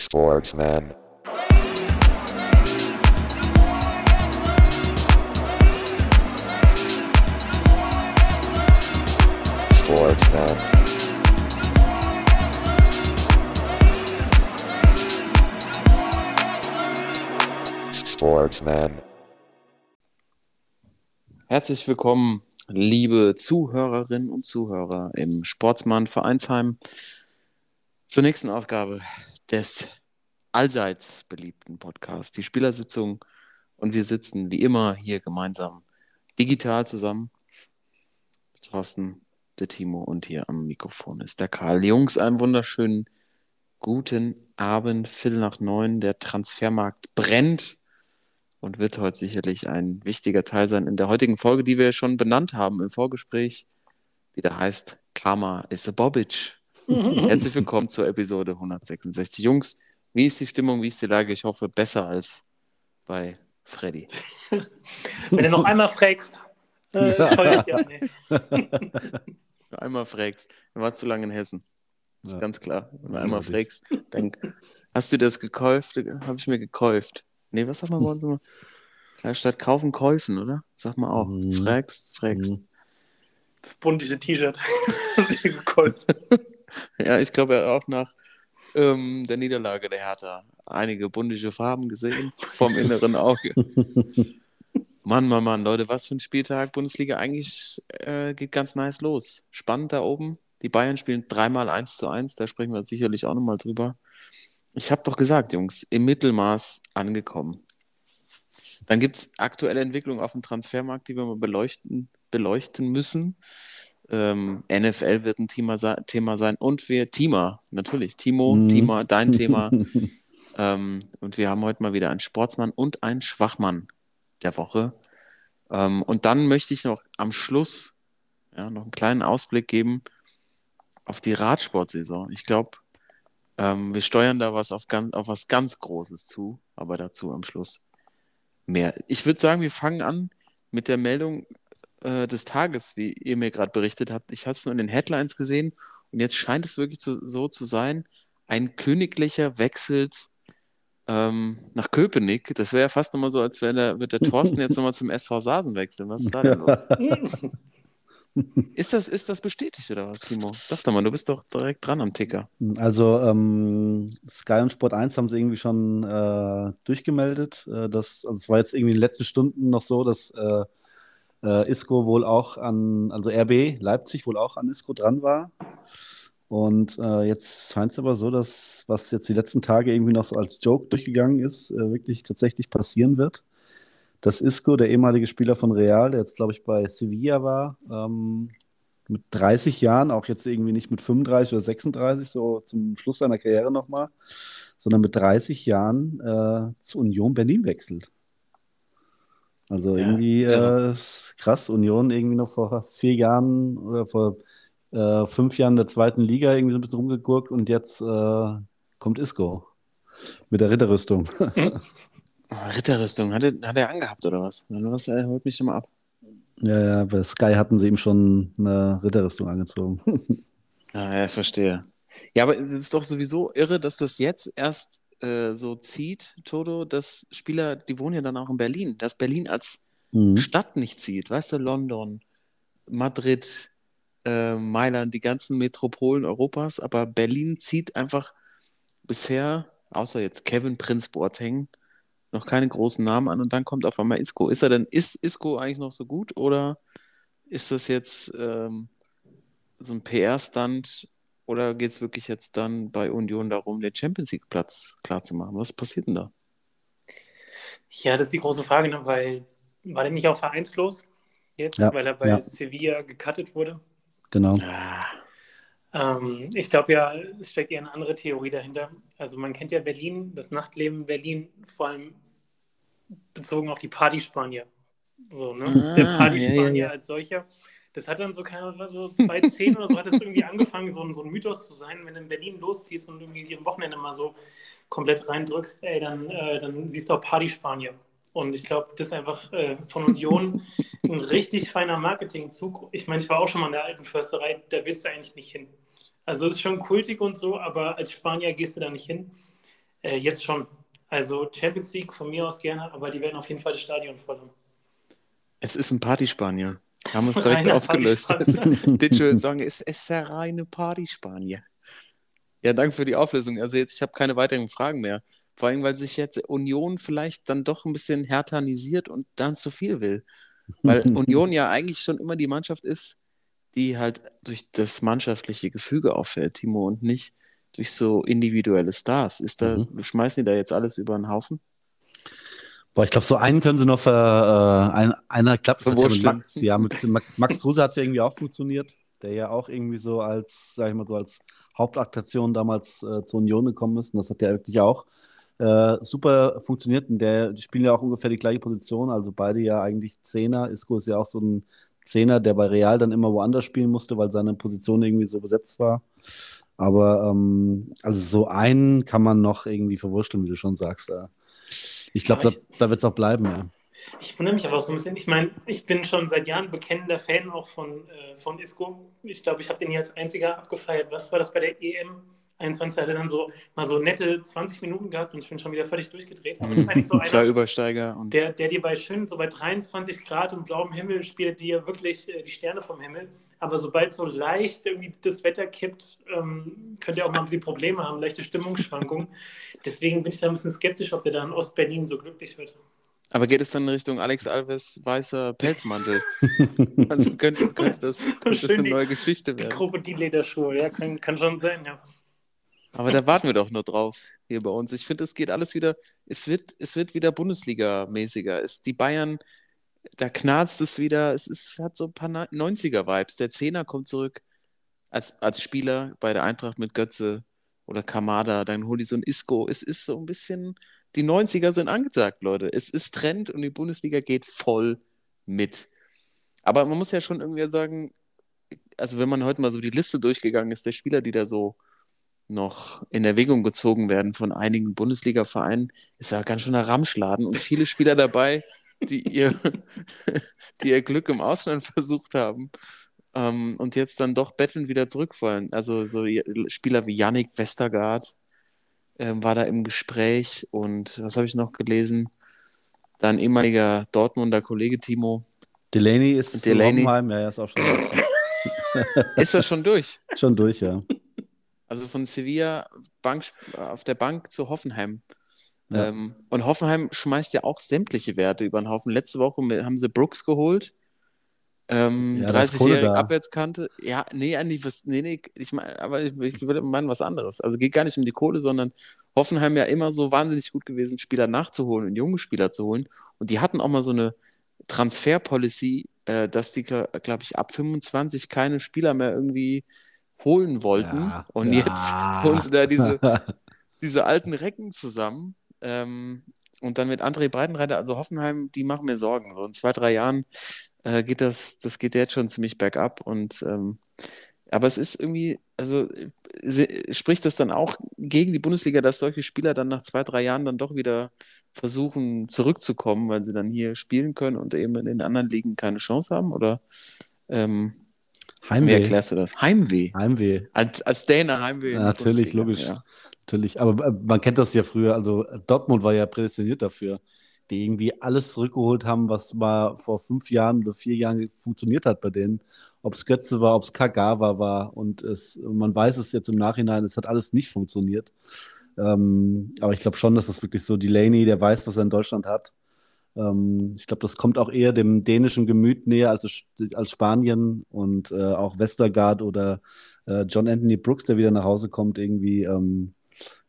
Sportsman. Sportsman. Sportsman. Herzlich willkommen, liebe Zuhörerinnen und Zuhörer im Sportsmann Vereinsheim zur nächsten Ausgabe des allseits beliebten Podcasts, die Spielersitzung. Und wir sitzen wie immer hier gemeinsam digital zusammen. Thorsten, der Timo und hier am Mikrofon ist der Karl. Jungs, einen wunderschönen guten Abend, Viertel nach neun. Der Transfermarkt brennt und wird heute sicherlich ein wichtiger Teil sein in der heutigen Folge, die wir schon benannt haben im Vorgespräch, die da heißt Karma is a Bobic. Herzlich willkommen zur Episode 166. Jungs, wie ist die Stimmung, wie ist die Lage? Ich hoffe, besser als bei Freddy. Wenn du noch einmal fragst, äh, eine. Wenn du einmal fragst, er war zu lange in Hessen. Das ist Ja. ganz klar. Wenn du einmal fragst, dann hast du das gekauft? Habe ich mir gekauft. Nee, was sagt man bei uns immer? Statt kaufen, kaufen, oder? Sag mal auch. Mhm. Fragst, fragst. Mhm. Das bunte T-Shirt. Gekollt. Ja, ich glaube, er hat auch nach ähm, der Niederlage der Hertha einige bundische Farben gesehen vom inneren Auge. Mann, Mann, Mann, Leute, was für ein Spieltag. Bundesliga eigentlich äh, geht ganz nice los. Spannend da oben. Die Bayern spielen dreimal 1 zu 1, da sprechen wir sicherlich auch nochmal drüber. Ich habe doch gesagt, Jungs, im Mittelmaß angekommen. Dann gibt es aktuelle Entwicklungen auf dem Transfermarkt, die wir mal beleuchten, beleuchten müssen. Ähm, NFL wird ein Thema, Thema sein und wir, Thema, natürlich, Timo, Mhm. Thema, dein Thema. ähm, und wir haben heute mal wieder einen Sportsmann und einen Schwachmann der Woche. Ähm, und dann möchte ich noch am Schluss ja, noch einen kleinen Ausblick geben auf die Radsportsaison. Ich glaube, ähm, wir steuern da was auf, ganz, auf was ganz Großes zu, aber dazu am Schluss mehr. Ich würde sagen, wir fangen an mit der Meldung äh, des Tages, wie ihr mir gerade berichtet habt. Ich hatte es nur in den Headlines gesehen und jetzt scheint es wirklich zu, so zu sein, ein Königlicher wechselt ähm, nach Köpenick. Das wäre ja fast nochmal so, als wäre der, wird der Thorsten jetzt nochmal zum SV Sasen wechseln. Was ist da denn los? Ist das, ist das bestätigt oder was, Timo? Sag doch mal, du bist doch direkt dran am Ticker. Also ähm, Sky und Sport 1 haben sie irgendwie schon äh, durchgemeldet. Äh, dass, also es war jetzt irgendwie in den letzten Stunden noch so, dass äh, äh, Isco wohl auch an, also RB Leipzig wohl auch an Isco dran war. Und äh, jetzt scheint es aber so, dass was jetzt die letzten Tage irgendwie noch so als Joke durchgegangen ist, äh, wirklich tatsächlich passieren wird. Dass Isco, der ehemalige Spieler von Real, der jetzt glaube ich bei Sevilla war, ähm, mit 30 Jahren, auch jetzt irgendwie nicht mit 35 oder 36, so zum Schluss seiner Karriere nochmal, sondern mit 30 Jahren äh, zu Union Berlin wechselt. Also Ja, irgendwie äh, ist krass, Union irgendwie noch vor vier Jahren oder vor äh, fünf Jahren in der zweiten Liga irgendwie so ein bisschen rumgegurkt und jetzt äh, kommt Isco mit der Ritterrüstung. Oh, Ritterrüstung, hat er, hat er angehabt oder was? Was er holt mich schon mal ab. Ja, ja, bei Sky hatten sie ihm schon eine Ritterrüstung angezogen. Ah, ja, verstehe. Ja, aber es ist doch sowieso irre, dass das jetzt erst äh, so zieht, Toto, dass Spieler, die wohnen ja dann auch in Berlin, dass Berlin als Mhm. Stadt nicht zieht. Weißt du, London, Madrid, äh, Mailand, die ganzen Metropolen Europas, aber Berlin zieht einfach bisher, außer jetzt Kevin Prinz Boateng, noch keine großen Namen an und dann kommt auf einmal Isco. Ist er denn, ist Isco eigentlich noch so gut oder ist das jetzt ähm, so ein PR-Stunt oder geht es wirklich jetzt dann bei Union darum, den Champions League-Platz klarzumachen? Was passiert denn da? Ja, das ist die große Frage, ne? weil war der nicht auch vereinslos jetzt, Ja, weil er bei ja. Sevilla gecuttet wurde? Genau. Ah, Ähm, ich glaube ja, es steckt eher eine andere Theorie dahinter. Also man kennt ja Berlin, das Nachtleben in Berlin, vor allem bezogen auf die Partyspanier. So, ne? Ah, Der ja, Partyspanier ja, ja. als solcher. Das hat dann so, keine Ahnung, so 2010 oder so hat es irgendwie angefangen, so, ein- so ein Mythos zu sein. Wenn du in Berlin losziehst und irgendwie am Wochenende mal so komplett reindrückst, ey, dann, äh, dann siehst du auch Partyspanier. Und ich glaube, das ist einfach äh, von Union ein richtig feiner Marketingzug. Ich meine, ich war auch schon mal in der alten Försterei, da willst du eigentlich nicht hin. Also es ist schon kultig und so, aber als Spanier gehst du da nicht hin. Äh, jetzt schon. Also Champions League von mir aus gerne, aber die werden auf jeden Fall das Stadion voll haben. Es ist ein Partyspanier. Haben uns direkt Reiner aufgelöst. Partyspanier. Digital sagen, es ist der reine Partyspanier. Ja, danke für die Auflösung. Also jetzt, ich habe keine weiteren Fragen mehr. Vor allem, weil sich jetzt Union vielleicht dann doch ein bisschen härtanisiert und dann zu viel will. Weil Union ja eigentlich schon immer die Mannschaft ist, die halt durch das mannschaftliche Gefüge auffällt, Timo, und nicht durch so individuelle Stars. Ist da, schmeißen die da jetzt alles über den Haufen? Boah, ich glaube, so einen können sie noch, äh, ein, einer klappt. ja mit. Max, ja, mit Max, Max Kruse hat es ja irgendwie auch funktioniert, der ja auch irgendwie so als, sag ich mal so, als Hauptaktation damals äh, zur Union gekommen ist. Und das hat ja wirklich auch äh, super funktioniert. Und der, die spielen ja auch ungefähr die gleiche Position, also beide ja eigentlich Zehner. Isco ist ja auch so ein Zehner, der bei Real dann immer woanders spielen musste, weil seine Position irgendwie so besetzt war. Aber ähm, also so einen kann man noch irgendwie verwurschteln, wie du schon sagst. Äh. Ich glaube, da, da wird es auch bleiben, ja. Ich wundere mich aber auch so ein bisschen. Ich meine, ich bin schon seit Jahren bekennender Fan auch von, äh, von Isco. Ich glaube, ich habe den hier als einziger abgefeiert. Was war das bei der EM? 21 hat er dann so mal so nette 20 Minuten gehabt und ich bin schon wieder völlig durchgedreht. Aber das ist eigentlich so Zwei einer, Übersteiger und der, der dir bei schön, so bei 23 Grad und blauem Himmel spielt dir wirklich äh, die Sterne vom Himmel. Aber sobald so leicht irgendwie das Wetter kippt, ähm, könnt ihr auch mal ein bisschen Probleme haben, leichte Stimmungsschwankungen. Deswegen bin ich da ein bisschen skeptisch, ob der da in Ostberlin so glücklich wird. Aber geht es dann in Richtung Alex Alves weißer Pelzmantel? also könnte, könnte das, könnte das eine die- neue Geschichte Die werden. Krokodillederschuhe, ja, kann, kann schon sein, ja. Aber da warten wir doch nur drauf hier bei uns. Ich finde, es geht alles wieder, es wird, es wird wieder Bundesliga-mäßiger. Es, die Bayern, da knarzt es wieder. Es ist, hat so ein paar 90er-Vibes. Der Zehner kommt zurück als, als Spieler bei der Eintracht mit Götze oder Kamada. Dann hol die so ein Isco. Es ist so ein bisschen, die 90er sind angesagt, Leute. Es ist Trend und die Bundesliga geht voll mit. Aber man muss ja schon irgendwie sagen, also wenn man heute mal so die Liste durchgegangen ist, der Spieler, die da so noch in Erwägung gezogen werden von einigen Bundesliga-Vereinen, ist ja ganz schön ein Ramschladen und viele Spieler dabei, die ihr, die ihr Glück im Ausland versucht haben ähm, und jetzt dann doch betteln wieder zurückfallen. Also so Spieler wie Yannick Westergaard ähm, war da im Gespräch und was habe ich noch gelesen? Dein ehemaliger Dortmunder Kollege Timo. Delaney ist Delaney. Hoffenheim, ja, ja, ist auch schon, Ist das schon durch? schon durch, ja. Also von Sevilla Bank, auf der Bank zu Hoffenheim. Ja. Ähm, und Hoffenheim schmeißt ja auch sämtliche Werte über den Haufen. Letzte Woche haben sie Brooks geholt. Ähm, Ja, da ist Kohle 30-jährige da. Abwärtskante. Ja, nee, Andi, was, nee, nee, ich meine, aber ich, ich will meinen was anderes. Also geht gar nicht um die Kohle, sondern Hoffenheim ja immer so wahnsinnig gut gewesen, Spieler nachzuholen und junge Spieler zu holen. Und die hatten auch mal so eine Transfer-Policy, äh, dass die, glaube ich, ab 25 keine Spieler mehr irgendwie holen wollten. Ja, und ja. jetzt holen sie da diese, diese alten Recken zusammen. Ähm, und dann mit André Breitenreiter, also Hoffenheim, die machen mir Sorgen. So in zwei, drei Jahren äh, geht das, das geht jetzt schon ziemlich bergab. Und ähm, aber es ist irgendwie, also se- spricht das dann auch gegen die Bundesliga, dass solche Spieler dann nach zwei, drei Jahren dann doch wieder versuchen zurückzukommen, weil sie dann hier spielen können und eben in den anderen Ligen keine Chance haben? Oder ähm, wie Heimweh. erklärst du das? Heimweh. Heimweh. Als, als Däner Heimweh. Ja, natürlich, logisch. Ja. Natürlich. Aber äh, man kennt das ja früher. Also Dortmund war ja prädestiniert dafür, die irgendwie alles zurückgeholt haben, was mal vor fünf Jahren oder vier Jahren funktioniert hat bei denen. Ob es Götze war, ob es Kagawa war. Und es, man weiß es jetzt im Nachhinein, es hat alles nicht funktioniert. Ähm, aber ich glaube schon, dass das wirklich so Delaney, der weiß, was er in Deutschland hat. Ähm, ich glaube, das kommt auch eher dem dänischen Gemüt näher als, als Spanien und äh, auch Westergaard oder äh, John Anthony Brooks, der wieder nach Hause kommt, irgendwie. Ähm,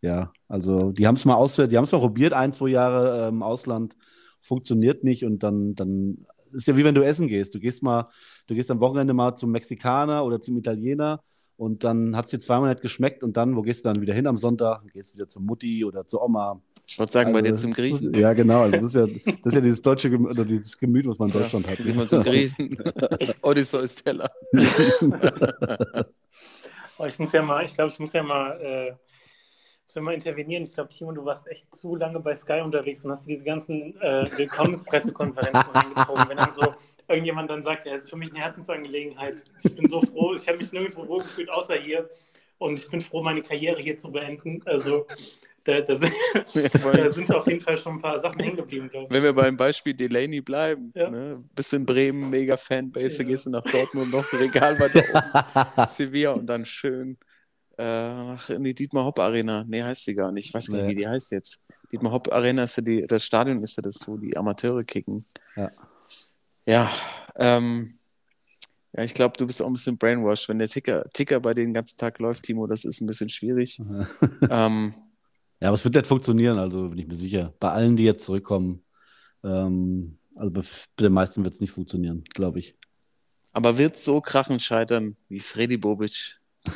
ja, also die haben es mal aus, die haben es mal probiert, ein, zwei Jahre ähm, im Ausland, funktioniert nicht und dann, dann ist ja wie wenn du essen gehst. Du gehst mal, du gehst am Wochenende mal zum Mexikaner oder zum Italiener und dann hat es dir zweimal nicht geschmeckt und dann, wo gehst du dann wieder hin am Sonntag? Gehst wieder zur Mutti oder zur Oma. Ich wollte sagen, bei Also dir das zum ist- Griechen. Ja, genau. Also das, ist ja, das ist ja dieses deutsche Gemüt, oder dieses Gemüt, was man in Deutschland hat. Geh mal zum Griechen. Odysseus Teller. Oh, ich muss ja mal, ich glaube, ich muss ja mal, äh, muss ja mal intervenieren. Ich glaube, Timo, du warst echt zu lange bei Sky unterwegs und hast dir diese ganzen äh, Willkommenspressekonferenzen reingezogen. Wenn dann so irgendjemand dann sagt, ja, es ist für mich eine Herzensangelegenheit. Ich bin so froh, ich habe mich nirgendwo wohl gefühlt, außer hier. Und ich bin froh, meine Karriere hier zu beenden. Also, Da, da, sind, da sind auf jeden Fall schon ein paar Sachen hängen geblieben, glaube ich. Wenn wir beim Beispiel Delaney bleiben, Ja. ne? bis in Bremen, mega Fanbase, Ja. gehst du nach Dortmund noch Regal weiter oben, Sevilla und dann schön äh, nach in die Dietmar Hopp Arena. Nee, heißt die gar nicht. Ich weiß gar nicht, Nee. wie die heißt jetzt. Dietmar Hopp Arena ist ja die, das Stadion ist ja das, wo die Amateure kicken. Ja. Ja, ähm, ja, ich glaube, du bist auch ein bisschen brainwashed. Wenn der Ticker, Ticker bei dir den ganzen Tag läuft, Timo, das ist ein bisschen schwierig. ähm, Ja, aber es wird nicht funktionieren, also bin ich mir sicher. Bei allen, die jetzt zurückkommen, ähm, also bei, bei den meisten wird es nicht funktionieren, glaube ich. aber wird so krachend scheitern wie Freddy Bobic?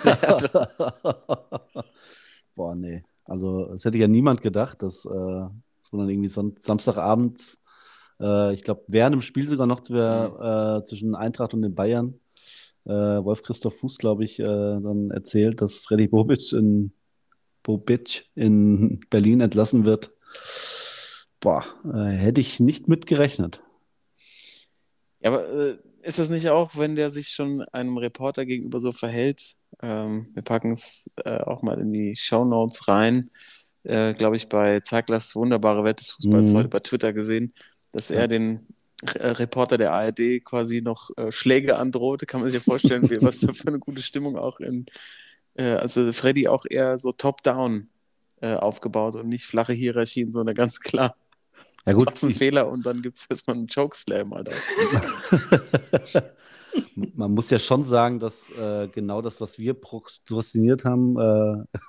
Boah, nee. Also, das hätte ja niemand gedacht, dass, äh, dass man dann irgendwie Son Samstagabend, äh, ich glaube, während dem Spiel sogar noch zu, äh, zwischen Eintracht und den Bayern, äh, Wolf-Christoph Fuß, glaube ich, äh, dann erzählt, dass Freddy Bobic in, Bobic in Berlin entlassen wird. Boah, äh, hätte ich nicht mit gerechnet. Ja, aber äh, ist das nicht auch, wenn der sich schon einem Reporter gegenüber so verhält? Ähm, wir packen es äh, auch mal in die Shownotes rein. Äh, Glaube ich, bei Zeiglers wunderbare Welt des Fußballs Mhm. heute bei Twitter gesehen, dass er den äh, Reporter der ARD quasi noch äh, Schläge androhte. Kann man sich ja vorstellen, wie, was da für eine gute Stimmung auch in, äh, also Freddy auch eher so top-down äh, aufgebaut und nicht flache Hierarchien, sondern ganz klar, Ja, gut, machst einen Fehler und dann gibt es erstmal einen Chokeslam, Alter. man muss ja schon sagen, dass äh, genau das, was wir prokrastiniert haben,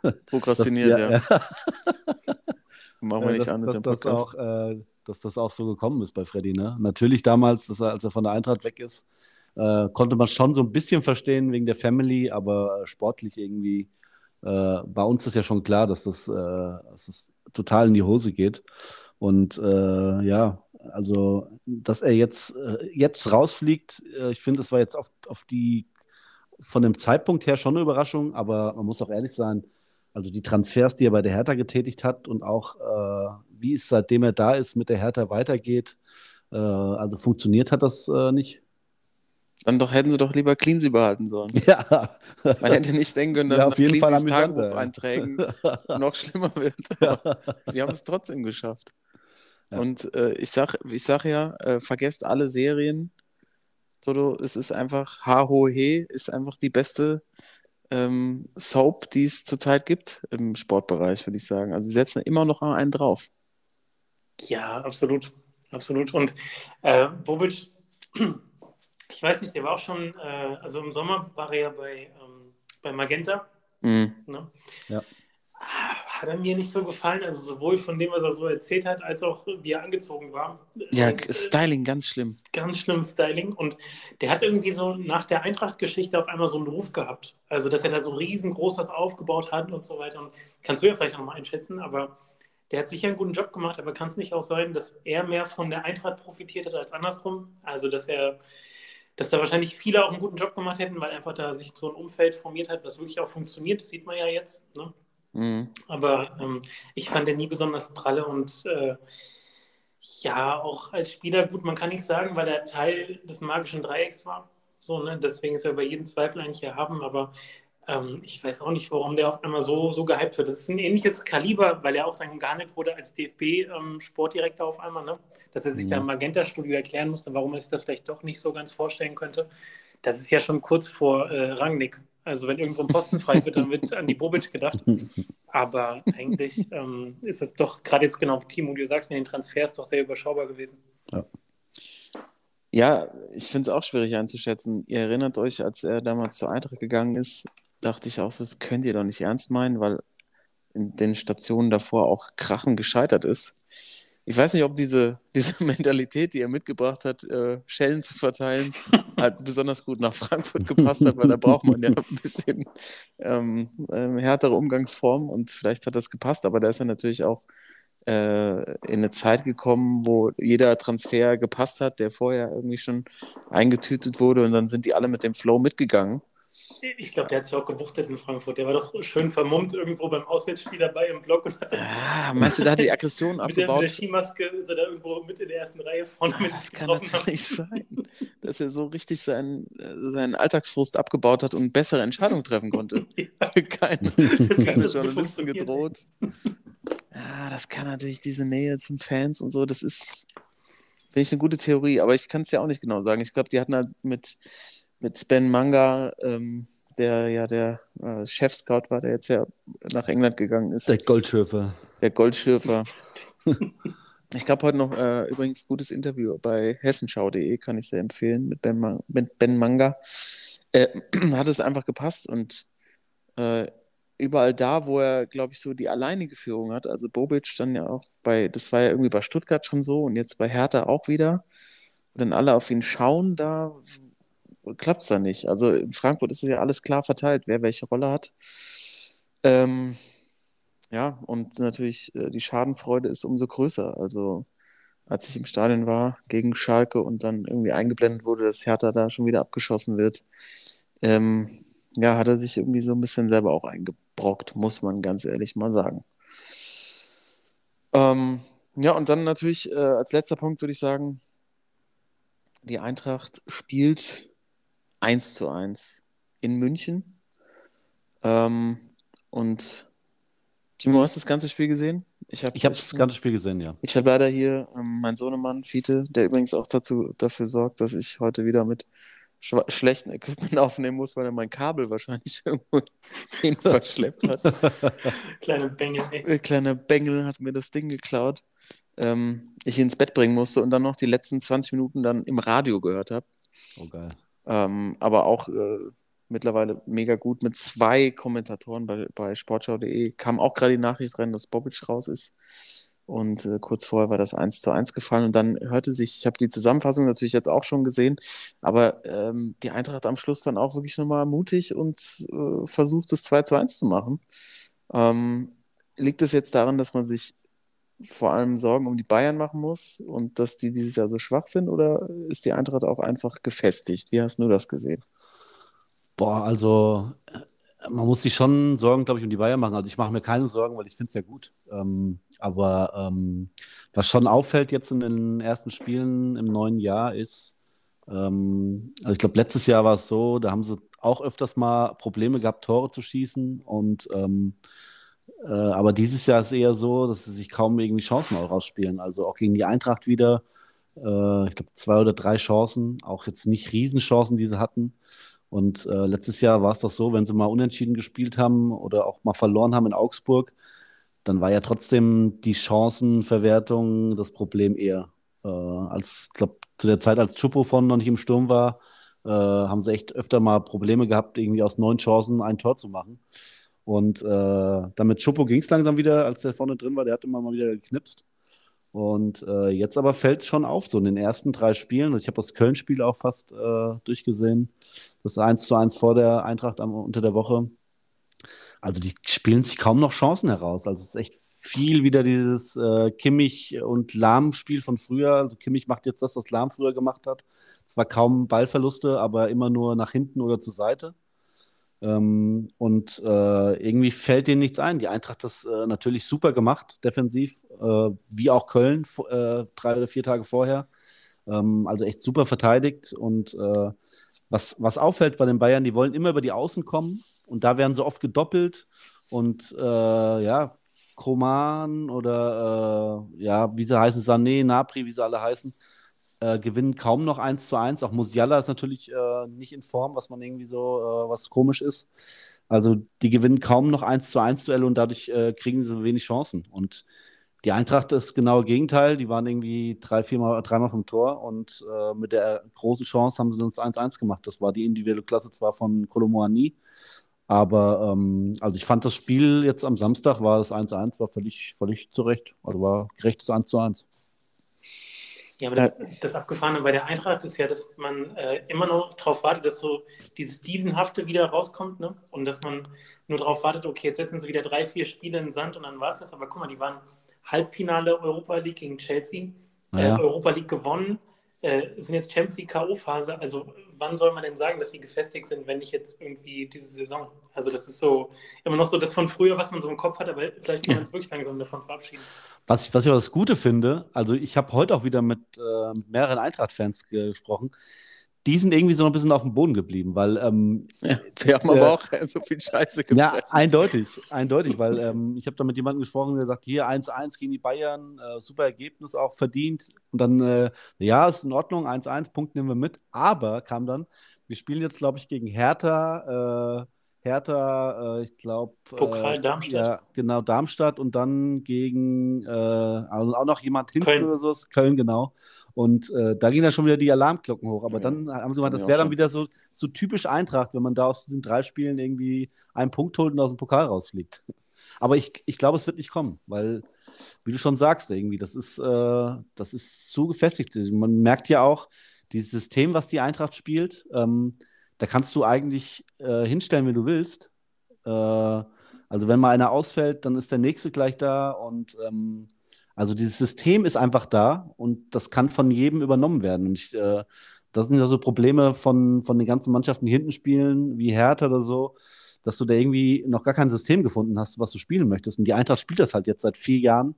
äh, Prokrastiniert, ja. ja, Machen wir nicht dass, anders dass, im das auch, äh, dass das auch so gekommen ist bei Freddy. Ne? Natürlich damals, dass er, als er von der Eintracht weg ist, äh, konnte man schon so ein bisschen verstehen wegen der Family, aber sportlich irgendwie äh, war uns das ja schon klar, dass das, äh, dass das total in die Hose geht. Und äh, ja, also, dass er jetzt, äh, jetzt rausfliegt, äh, ich finde, das war jetzt auf, auf die, von dem Zeitpunkt her schon eine Überraschung, aber man muss auch ehrlich sein, also die Transfers, die er bei der Hertha getätigt hat und auch äh, wie es seitdem er da ist mit der Hertha weitergeht, äh, also funktioniert hat das äh, nicht. Dann doch hätten sie doch lieber Cleansy behalten sollen. Ja, Man hätte nicht denken können, Das dass nach auf jeden Fall ja. Tagebucheinträgen noch schlimmer wird. Aber sie haben es trotzdem geschafft. Ja. Und äh, ich sag, ich sag ja, äh, vergesst alle Serien. Toto, es ist einfach, Ha Ho He ist einfach die beste ähm, Soap, die es zurzeit gibt im Sportbereich, würde ich sagen. Also sie setzen immer noch einen drauf. Ja, absolut. Absolut. Und äh, Bobic, ich weiß nicht, der war auch schon, äh, also im Sommer war er ja bei, ähm, bei Magenta. Mhm. Ne? Ja. Ah, Hat er mir nicht so gefallen, also sowohl von dem, was er so erzählt hat, als auch wie er angezogen war. Ja, Und, äh, Styling ganz schlimm. ganz schlimm Styling und der hat irgendwie so nach der Eintracht-Geschichte auf einmal so einen Ruf gehabt. Also, dass er da so riesengroß was aufgebaut hat und so weiter. Und kannst du ja vielleicht noch mal einschätzen, aber der hat sicher einen guten Job gemacht, aber kann es nicht auch sein, dass er mehr von der Eintracht profitiert hat als andersrum? Also, dass er, dass da wahrscheinlich viele auch einen guten Job gemacht hätten, weil einfach da sich so ein Umfeld formiert hat, was wirklich auch funktioniert. Das sieht man ja jetzt. Ne? Mhm. Aber ähm, ich fand den nie besonders pralle und äh, ja, auch als Spieler, gut, man kann nichts sagen, weil er Teil des magischen Dreiecks war. So, ne? Deswegen ist er über jeden Zweifel eigentlich erhaben, aber ähm, ich weiß auch nicht, warum der auf einmal so, so gehypt wird. Das ist ein ähnliches Kaliber, weil er auch dann gehandelt wurde als DFB-Sportdirektor auf einmal, ne? dass er sich Mhm. da im Magenta-Studio erklären musste, warum er sich das vielleicht doch nicht so ganz vorstellen könnte. Das ist ja schon kurz vor äh, Rangnick. Also wenn irgendwo ein Posten frei wird, dann wird an die Bobic gedacht. Aber eigentlich ähm, ist es doch, gerade jetzt genau, Timo, du sagst mir, den Transfers doch sehr überschaubar gewesen. Ja, ich finde es auch schwierig einzuschätzen. Ihr erinnert euch, als er damals zur Eintracht gegangen ist, dachte ich auch, so, das könnt ihr doch nicht ernst meinen, weil in den Stationen davor auch Krachen gescheitert ist. Ich weiß nicht, ob diese, diese Mentalität, die er mitgebracht hat, äh, Schellen zu verteilen, halt besonders gut nach Frankfurt gepasst hat, weil da braucht man ja ein bisschen ähm, ähm, härtere Umgangsform und vielleicht hat das gepasst, aber da ist er natürlich auch äh, in eine Zeit gekommen, wo jeder Transfer gepasst hat, der vorher irgendwie schon eingetütet wurde und dann sind die alle mit dem Flow mitgegangen. Ich glaube, der hat sich auch gewuchtet in Frankfurt. Der war doch schön vermummt irgendwo beim Auswärtsspiel dabei im Block und hat Ah, meinst du, da hat die Aggression mit, der, mit der abgebaut? Skimaske ist er da irgendwo mit in der ersten Reihe vorne mit Das kann natürlich sein, dass er so richtig seinen, äh, seinen Alltagsfrust abgebaut hat und bessere Entscheidungen treffen konnte. Ja, Keine, keine Journalisten gedroht. Ja, das kann natürlich diese Nähe zum Fans und so, das ist, finde ich, eine gute Theorie, aber ich kann es ja auch nicht genau sagen. Ich glaube, die hatten halt mit, mit Ben Manga, ähm, der ja der äh, Chef-Scout war, der jetzt ja nach England gegangen ist. Der Goldschürfer. Der Goldschürfer. ich glaube heute noch äh, übrigens gutes Interview bei hessenschau.de, kann ich sehr empfehlen, mit Ben, Man mit ben Manga. Äh, hat es einfach gepasst und äh, überall da, wo er, glaube ich, so die alleinige Führung hat, also Bobic dann ja auch bei, das war ja irgendwie bei Stuttgart schon so und jetzt bei Hertha auch wieder, und dann alle auf ihn schauen, da klappt es da nicht. Also in Frankfurt ist es ja alles klar verteilt, wer welche Rolle hat. Ähm, ja, und natürlich äh, die Schadenfreude ist umso größer. Also als ich im Stadion war gegen Schalke und dann irgendwie eingeblendet wurde, dass Hertha da schon wieder abgeschossen wird, ähm, ja, hat er sich irgendwie so ein bisschen selber auch eingebrockt, muss man ganz ehrlich mal sagen. Ähm, ja, und dann natürlich äh, als letzter Punkt würde ich sagen, die Eintracht spielt 1 zu 1 in München. Ähm, und Timo, hast du das ganze Spiel gesehen? Ich habe ich hab das ganze Spiel gesehen, ja. Ich habe leider hier ähm, meinen Sohnemann, Fiete, der übrigens auch dazu, dafür sorgt, dass ich heute wieder mit schlechten Equipment aufnehmen muss, weil er mein Kabel wahrscheinlich irgendwo hin verschleppt hat. Kleiner Bengel, ey. Äh, kleiner Bengel hat mir das Ding geklaut. Ähm, ich ins Bett bringen musste und dann noch die letzten 20 Minuten dann im Radio gehört habe. Oh, geil. Ähm, aber auch äh, mittlerweile mega gut mit zwei Kommentatoren bei, bei sportschau.de. Kam auch gerade die Nachricht rein, dass Bobic raus ist. Und äh, kurz vorher war das 1 zu 1 gefallen. Und dann hörte sich, ich habe die Zusammenfassung natürlich jetzt auch schon gesehen, aber ähm, die Eintracht am Schluss dann auch wirklich nochmal mutig und äh, versucht, das 2 zu 1 zu machen. Ähm, liegt es jetzt daran, dass man sich vor allem Sorgen um die Bayern machen muss und dass die dieses Jahr so schwach sind oder ist die Eintracht auch einfach gefestigt? Wie hast du das gesehen? Boah, also äh, man muss sich schon Sorgen, glaube ich, um die Bayern machen. Also ich mache mir keine Sorgen, weil ich finde es ja gut. Ähm, aber ähm, was schon auffällt jetzt in den ersten Spielen im neuen Jahr ist, ähm, also ich glaube, letztes Jahr war es so, da haben sie auch öfters mal Probleme gehabt, Tore zu schießen. Und ähm, äh, aber dieses Jahr ist eher so, dass sie sich kaum irgendwie Chancen auch rausspielen. Also auch gegen die Eintracht wieder, äh, ich glaube, zwei oder drei Chancen, auch jetzt nicht Riesenchancen, die sie hatten. Und äh, letztes Jahr war es doch so, wenn sie mal unentschieden gespielt haben oder auch mal verloren haben in Augsburg, dann war ja trotzdem die Chancenverwertung das Problem eher. Äh, als, ich glaube, zu der Zeit, als von noch nicht im Sturm war, äh, haben sie echt öfter mal Probleme gehabt, irgendwie aus neun Chancen ein Tor zu machen. Und äh, dann mit Chupo ging es langsam wieder, als der vorne drin war, der hatte immer mal wieder geknipst. Und äh, jetzt aber fällt es schon auf, so in den ersten drei Spielen. Also ich habe das Köln-Spiel auch fast äh, durchgesehen. Das 1 zu 1 vor der Eintracht am, unter der Woche. Also die spielen sich kaum noch Chancen heraus. Also es ist echt viel wieder dieses äh, Kimmich und Lahm-Spiel von früher. Also Kimmich macht jetzt das, was Lahm früher gemacht hat. Zwar kaum Ballverluste, aber immer nur nach hinten oder zur Seite. Ähm, und äh, irgendwie fällt denen nichts ein. Die Eintracht hat das äh, natürlich super gemacht, defensiv, äh, wie auch Köln äh, drei oder vier Tage vorher. Ähm, also echt super verteidigt. Und äh, was, was auffällt bei den Bayern, die wollen immer über die Außen kommen und da werden sie oft gedoppelt und äh, ja, Kroman oder ja, wie sie heißen, Sané, Napri, wie sie alle heißen, äh, gewinnen kaum noch 1 zu 1. Auch Musiala ist natürlich äh, nicht in Form, was man irgendwie so, äh, was komisch ist. Also die gewinnen kaum noch 1 zu 1 Duelle und dadurch äh, kriegen sie wenig Chancen. Und die Eintracht ist das genaue Gegenteil. Die waren irgendwie drei, viermal, dreimal vom Tor und äh, mit der großen Chance haben sie uns 1-1 gemacht. Das war die individuelle Klasse zwar von Kolomoani, aber ähm, also ich fand das Spiel jetzt am Samstag war das 1-1, war völlig, völlig zurecht. Also war gerechtes 1 1. Ja, aber das, das Abgefahrene bei der Eintracht ist ja, dass man äh, immer noch darauf wartet, dass so dieses Dievenhafte wieder rauskommt, ne? Und dass man nur darauf wartet, okay, jetzt setzen sie wieder drei, vier Spiele in Sand und dann war es das. Aber guck mal, die waren Halbfinale Europa League gegen Chelsea, ja. äh, Europa League gewonnen, äh, sind jetzt Champions League K.O.-Phase. Also wann soll man denn sagen, dass sie gefestigt sind, wenn nicht jetzt irgendwie diese Saison? Also das ist so immer noch so das von früher, was man so im Kopf hat, aber vielleicht kann man es wirklich langsam davon verabschieden. Was, was ich auch das Gute finde, also ich habe heute auch wieder mit, äh, mehreren Eintracht-Fans gesprochen, die sind irgendwie so noch ein bisschen auf dem Boden geblieben, weil ähm, Ja, wir haben aber Äh, auch so viel Scheiße ja, gefressen. eindeutig, eindeutig, weil ähm, ich habe da mit jemandem gesprochen, der sagt, hier 1-1 gegen die Bayern, äh, super Ergebnis auch verdient. Und dann, äh, ja, ist in Ordnung, 1-1, Punkt nehmen wir mit. Aber kam dann, wir spielen jetzt, glaube ich, gegen Hertha, äh, Hertha, äh, ich glaube. Pokal äh, Darmstadt. Ja, genau, Darmstadt und dann gegen äh, also auch noch jemand hinten Köln. oder so, Köln, genau. Und äh, da gingen dann schon wieder die Alarmglocken hoch. Aber Ja. dann haben sie gemeint, das wäre dann wieder so, so typisch Eintracht, wenn man da aus diesen drei Spielen irgendwie einen Punkt holt und aus dem Pokal rausfliegt. Aber ich, ich glaube, es wird nicht kommen, weil, wie du schon sagst, irgendwie, das ist, äh, das ist zu gefestigt. Man merkt ja auch, dieses System, was die Eintracht spielt, ähm, da kannst du eigentlich äh, hinstellen, wenn du willst. Äh, also wenn mal einer ausfällt, dann ist der nächste gleich da und ähm, also dieses System ist einfach da und das kann von jedem übernommen werden. Und ich, äh, das sind ja so Probleme von, von den ganzen Mannschaften, die hinten spielen, wie Hertha oder so, dass du da irgendwie noch gar kein System gefunden hast, was du spielen möchtest. Und die Eintracht spielt das halt jetzt seit vier Jahren.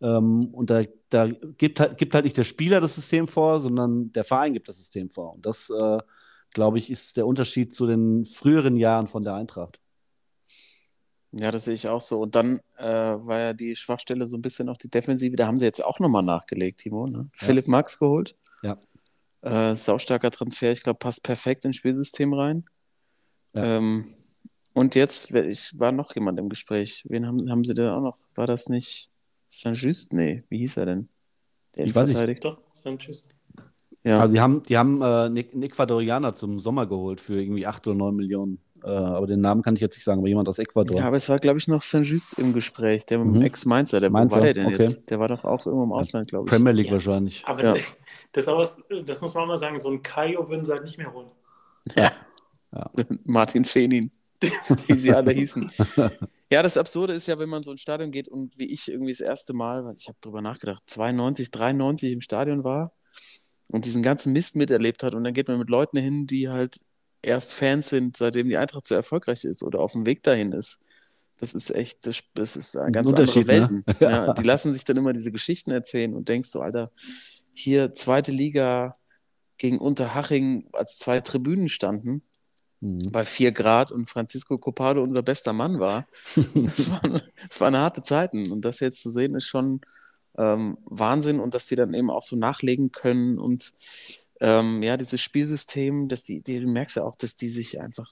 Ähm, und da, da gibt, halt, gibt halt nicht der Spieler das System vor, sondern der Verein gibt das System vor. Und das, äh, glaube ich, ist der Unterschied zu den früheren Jahren von der Eintracht. Ja, das sehe ich auch so. Und dann äh, war ja die Schwachstelle so ein bisschen auch die Defensive. Da haben sie jetzt auch nochmal nachgelegt, Timo. Ne? Philipp Max geholt. Ja. Äh, saustarker Transfer. Ich glaube, passt perfekt ins Spielsystem rein. Ja. Ähm, und jetzt wer- ich, war noch jemand im Gespräch. Wen haben, haben sie denn auch noch? War das nicht Saint-Just? Nee, wie hieß er denn? Der Ich weiß nicht. Doch, Sanchez. Ja. Also die haben, die haben äh, einen einen Ecuadorianer zum Sommer geholt für irgendwie 8 oder 9 Millionen. Äh, aber den Namen kann ich jetzt nicht sagen, aber jemand aus Ecuador. Ja, aber es war, glaube ich, noch Saint-Just im Gespräch, der mit dem Mhm. Ex-Mainzer. Der, Mainzer, war der denn okay. jetzt? Der war doch auch irgendwo im Ausland, glaube ich. Premier League Ja. wahrscheinlich. Aber Ja. das, was, das muss man auch mal sagen, so ein Kaio würden sie halt nicht mehr holen. Ja. Ja. Martin Fenin, wie sie alle hießen. Ja, das Absurde ist ja, wenn man so ins Stadion geht und wie ich irgendwie das erste Mal, ich habe drüber nachgedacht, 92, 93 im Stadion war und diesen ganzen Mist miterlebt hat und dann geht man mit Leuten hin, die halt erst Fans sind, seitdem die Eintracht so erfolgreich ist oder auf dem Weg dahin ist. Das ist echt, das, ist eine Ein ganz andere Welten. ne? Ja, die lassen sich dann immer diese Geschichten erzählen und denkst so, Alter, hier zweite Liga gegen Unterhaching, als zwei Tribünen standen, Mhm. bei 4 Grad und Francisco Copado unser bester Mann war. Das waren, das waren harte Zeiten. Und das jetzt zu sehen, ist schon ähm, Wahnsinn und dass die dann eben auch so nachlegen können und ähm, ja, dieses Spielsystem, dass die, die, du merkst ja auch, dass die sich einfach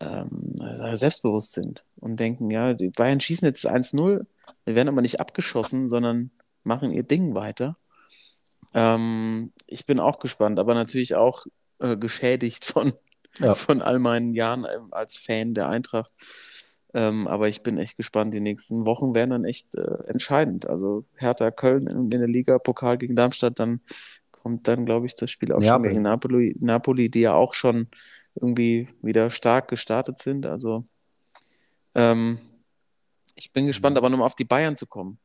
ähm, selbstbewusst sind und denken, ja, die Bayern schießen jetzt 1-0, wir werden aber nicht abgeschossen, sondern machen ihr Ding weiter. Ähm, ich bin auch gespannt, aber natürlich auch äh, geschädigt von, Ja. von all meinen Jahren ähm, als Fan der Eintracht. Ähm, aber ich bin echt gespannt. Die nächsten Wochen werden dann echt äh, entscheidend. Also Hertha Köln in, in der Liga, Pokal gegen Darmstadt, dann kommt dann, glaube ich, das Spiel auch schon Neapel. gegen Napoli, Napoli, die ja auch schon irgendwie wieder stark gestartet sind. Also ähm, ich bin gespannt, aber nochmal auf die Bayern zu kommen.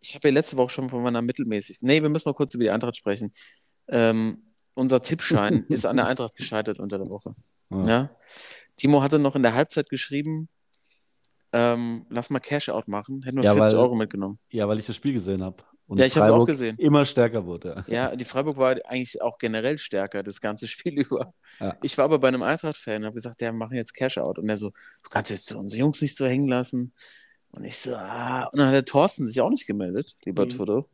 Ich habe ja letzte Woche schon von meiner mittelmäßig. Nee, wir müssen noch kurz über die Eintracht sprechen. Ähm, unser Tippschein ist an der Eintracht gescheitert unter der Woche. Ja. Ja. Timo hatte noch in der Halbzeit geschrieben, ähm, lass mal Cash-Out machen. Hätten wir Ja, 40 weil- Euro mitgenommen. Ja, weil ich das Spiel gesehen habe. Und Ja, ich hab's auch Freiburg gesehen. Immer stärker wurde. Ja, die Freiburg war eigentlich auch generell stärker, das ganze Spiel über. Ja. Ich war aber bei einem Eintracht-Fan und habe gesagt, ja, wir machen jetzt Cash-Out. Und er so, du kannst jetzt unsere Jungs nicht so hängen lassen. Und ich so, ah. Und dann hat der Thorsten sich auch nicht gemeldet, lieber Mhm. Toto,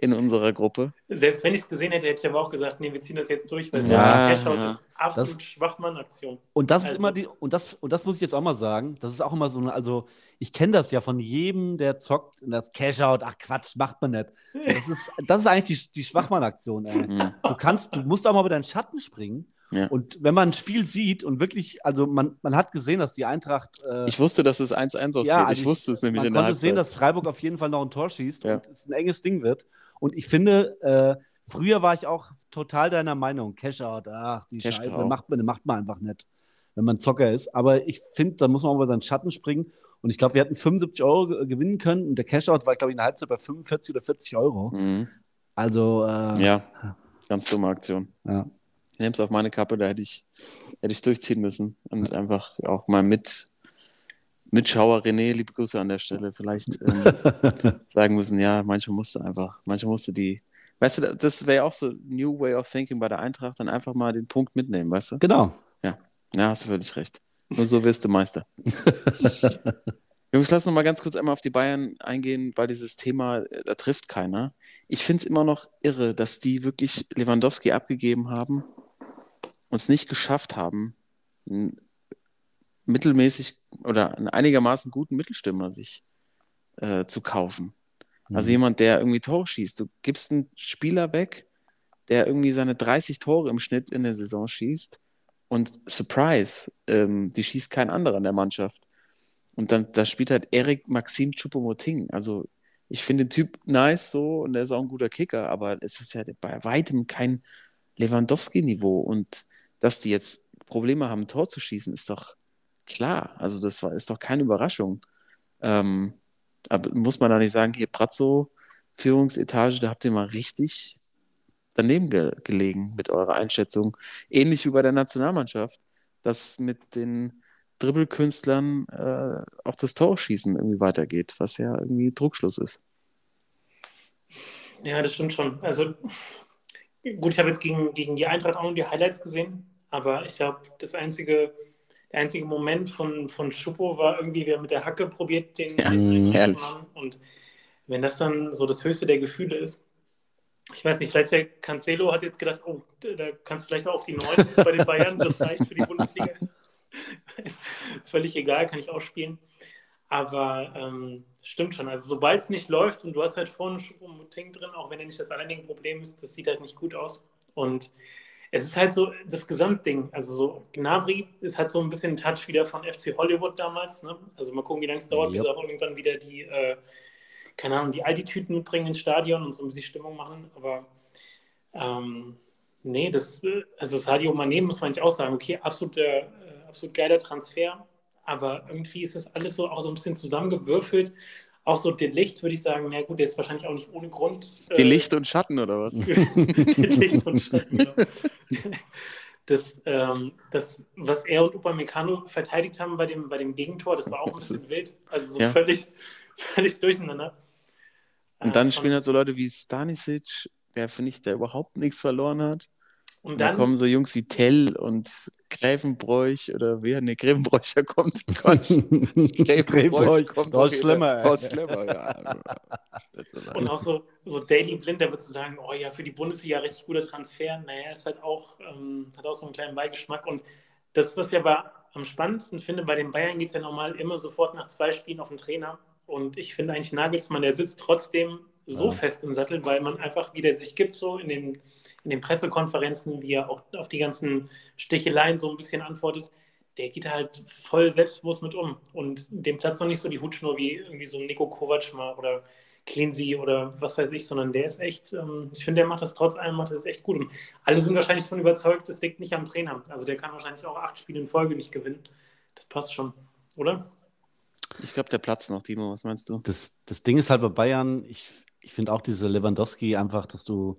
in unserer Gruppe. Selbst wenn ich es gesehen hätte, hätte ich aber auch gesagt, nee, wir ziehen das jetzt durch, weil es Ja, ja. ist absolut Das- Schwachmann-Aktion. Und das ist Also- immer die, und das, und das muss ich jetzt auch mal sagen, das ist auch immer so eine, also ich kenne das ja von jedem, der zockt und das Cash-Out, ach Quatsch, macht man nicht. Das ist, das ist eigentlich die, die Schwachmann-Aktion, ey. Mhm. Du kannst, du musst auch mal über deinen Schatten springen. Ja. Und wenn man ein Spiel sieht und wirklich, also man, man hat gesehen, dass die Eintracht. Äh, Ich wusste, dass es 1-1 ausgeht. Ja, also ich ich- wusste es nämlich man in der konnte Halbzeit. sehen, dass Freiburg auf jeden Fall noch ein Tor schießt Ja. und es ein enges Ding wird. Und ich finde, äh, früher war ich auch total deiner Meinung. Cash-Out, ach, die Cash Scheiße, macht man, macht man einfach nicht, wenn man Zocker ist. Aber ich finde, da muss man über seinen Schatten springen. Und ich glaube, wir hätten 75 Euro ge- gewinnen können und der Cash-Out war, glaube ich, in der Halbzeit bei 45 oder 40 Euro. Mhm. Also, äh, Ja, ganz dumme Aktion. ja. Ich nehme es auf meine Kappe, da hätte ich, hätte ich durchziehen müssen und einfach auch mal mit Mitschauer René, liebe Grüße an der Stelle, vielleicht ähm, sagen müssen, ja, manchmal musste einfach, manchmal musste die Weißt du, das wäre ja auch so New Way of Thinking bei der Eintracht, dann einfach mal den Punkt mitnehmen, weißt du? Genau. Ja, ja hast du völlig recht. Nur so wirst du Meister. Jungs, lass noch mal ganz kurz einmal auf die Bayern eingehen, weil dieses Thema, äh, da trifft keiner. Ich finde es immer noch irre, dass die wirklich Lewandowski abgegeben haben und es nicht geschafft haben, einen mittelmäßig oder einen einigermaßen guten Mittelstürmer sich äh, zu kaufen. Also Mhm. jemand, der irgendwie Tore schießt. Du gibst einen Spieler weg, der irgendwie seine 30 Tore im Schnitt in der Saison schießt und Surprise, ähm, die schießt kein anderer in der Mannschaft. Und dann da spielt halt Erik Maxim Choupo-Moting. Also ich finde den Typ nice so und er ist auch ein guter Kicker, aber es ist ja bei weitem kein Lewandowski-Niveau. Und dass die jetzt Probleme haben, ein Tor zu schießen, ist doch klar. Also das war, ist doch keine Überraschung. Ähm, aber muss man da nicht sagen, hier Brazzo, Führungsetage, da habt ihr mal richtig daneben ge gelegen mit eurer Einschätzung. Ähnlich wie bei der Nationalmannschaft, dass mit den Dribbelkünstlern äh, auch das Torschießen irgendwie weitergeht, was ja irgendwie Druckschluss ist. Ja, das stimmt schon. Also gut, ich habe jetzt gegen, gegen die Eintracht auch nur die Highlights gesehen, aber ich glaube, das einzige, der einzige Moment von, von Schuppo war irgendwie, wer mit der Hacke probiert, den, Ja, den herrlich. machen. Und wenn das dann so das höchste der Gefühle ist, ich weiß nicht, vielleicht der Cancelo hat jetzt gedacht, oh, da kannst du vielleicht auch auf die 9 bei den Bayern, das reicht für die Bundesliga. Völlig egal, kann ich auch spielen. Aber ähm, stimmt schon. Also sobald es nicht läuft und du hast halt vorne Schuppomoting drin, auch wenn er nicht das alleinige Problem ist, das sieht halt nicht gut aus. Und es ist halt so das Gesamtding. Also so Gnabry ist halt so ein bisschen ein Touch wieder von FC Hollywood damals. Ne? Also mal gucken, wie lange es dauert, bis Yep. auch irgendwann wieder die, äh, keine Ahnung, die Aldi-Tüten mitbringen ins Stadion und so ein bisschen Stimmung machen. Aber ähm, nee, das, äh, also Sadio Mané muss man nicht auch sagen, okay, absoluter, äh, absolut geiler Transfer, aber irgendwie ist das alles so auch so ein bisschen zusammengewürfelt. Auch so der Licht würde ich sagen, na gut, der ist wahrscheinlich auch nicht ohne Grund. Die äh, Licht und Schatten oder was? Licht und Schatten, genau. Das, ähm, das, was er und Upamecano verteidigt haben bei dem, bei dem Gegentor, das war auch ein bisschen wild. Also so ja. völlig, völlig durcheinander. Und dann Äh, spielen halt so Leute wie Stanisic, der finde ich, der überhaupt nichts verloren hat. und Und dann dann, kommen so Jungs wie Tell und Gräfenbräuch oder wer? Ne, Gräfenbräucher kommt. Gott. Gräfenbräuch, kommt Schlemmer, ey. Horst Schlemmer, ja. Und auch so, so Daily Blind, der wird zu sagen, oh ja, für die Bundesliga richtig guter Transfer. Naja, ist halt auch, ähm, hat auch so einen kleinen Beigeschmack. Und das, was ich aber am spannendsten finde, bei den Bayern geht es ja normal immer sofort nach zwei Spielen auf den Trainer. Und ich finde eigentlich Nagelsmann, der sitzt trotzdem so Ja. fest im Sattel, weil man einfach, wie der sich gibt, so in den, in den Pressekonferenzen, wie er auch auf die ganzen Sticheleien so ein bisschen antwortet, der geht halt voll selbstbewusst mit um. Und dem platzt noch nicht so die Hutschnur wie irgendwie so ein Nico Kovac mal oder Cleansy oder was weiß ich, sondern der ist echt, ähm, ich finde, der macht das trotz allem, macht das echt gut. Und alle sind wahrscheinlich davon überzeugt, das liegt nicht am Trainer. Also der kann wahrscheinlich auch acht Spiele in Folge nicht gewinnen. Das passt schon, oder? Ich glaube, der Platz noch, Timo, was meinst du? Das, das Ding ist halt bei Bayern, ich, ich finde auch diese Lewandowski einfach, dass du,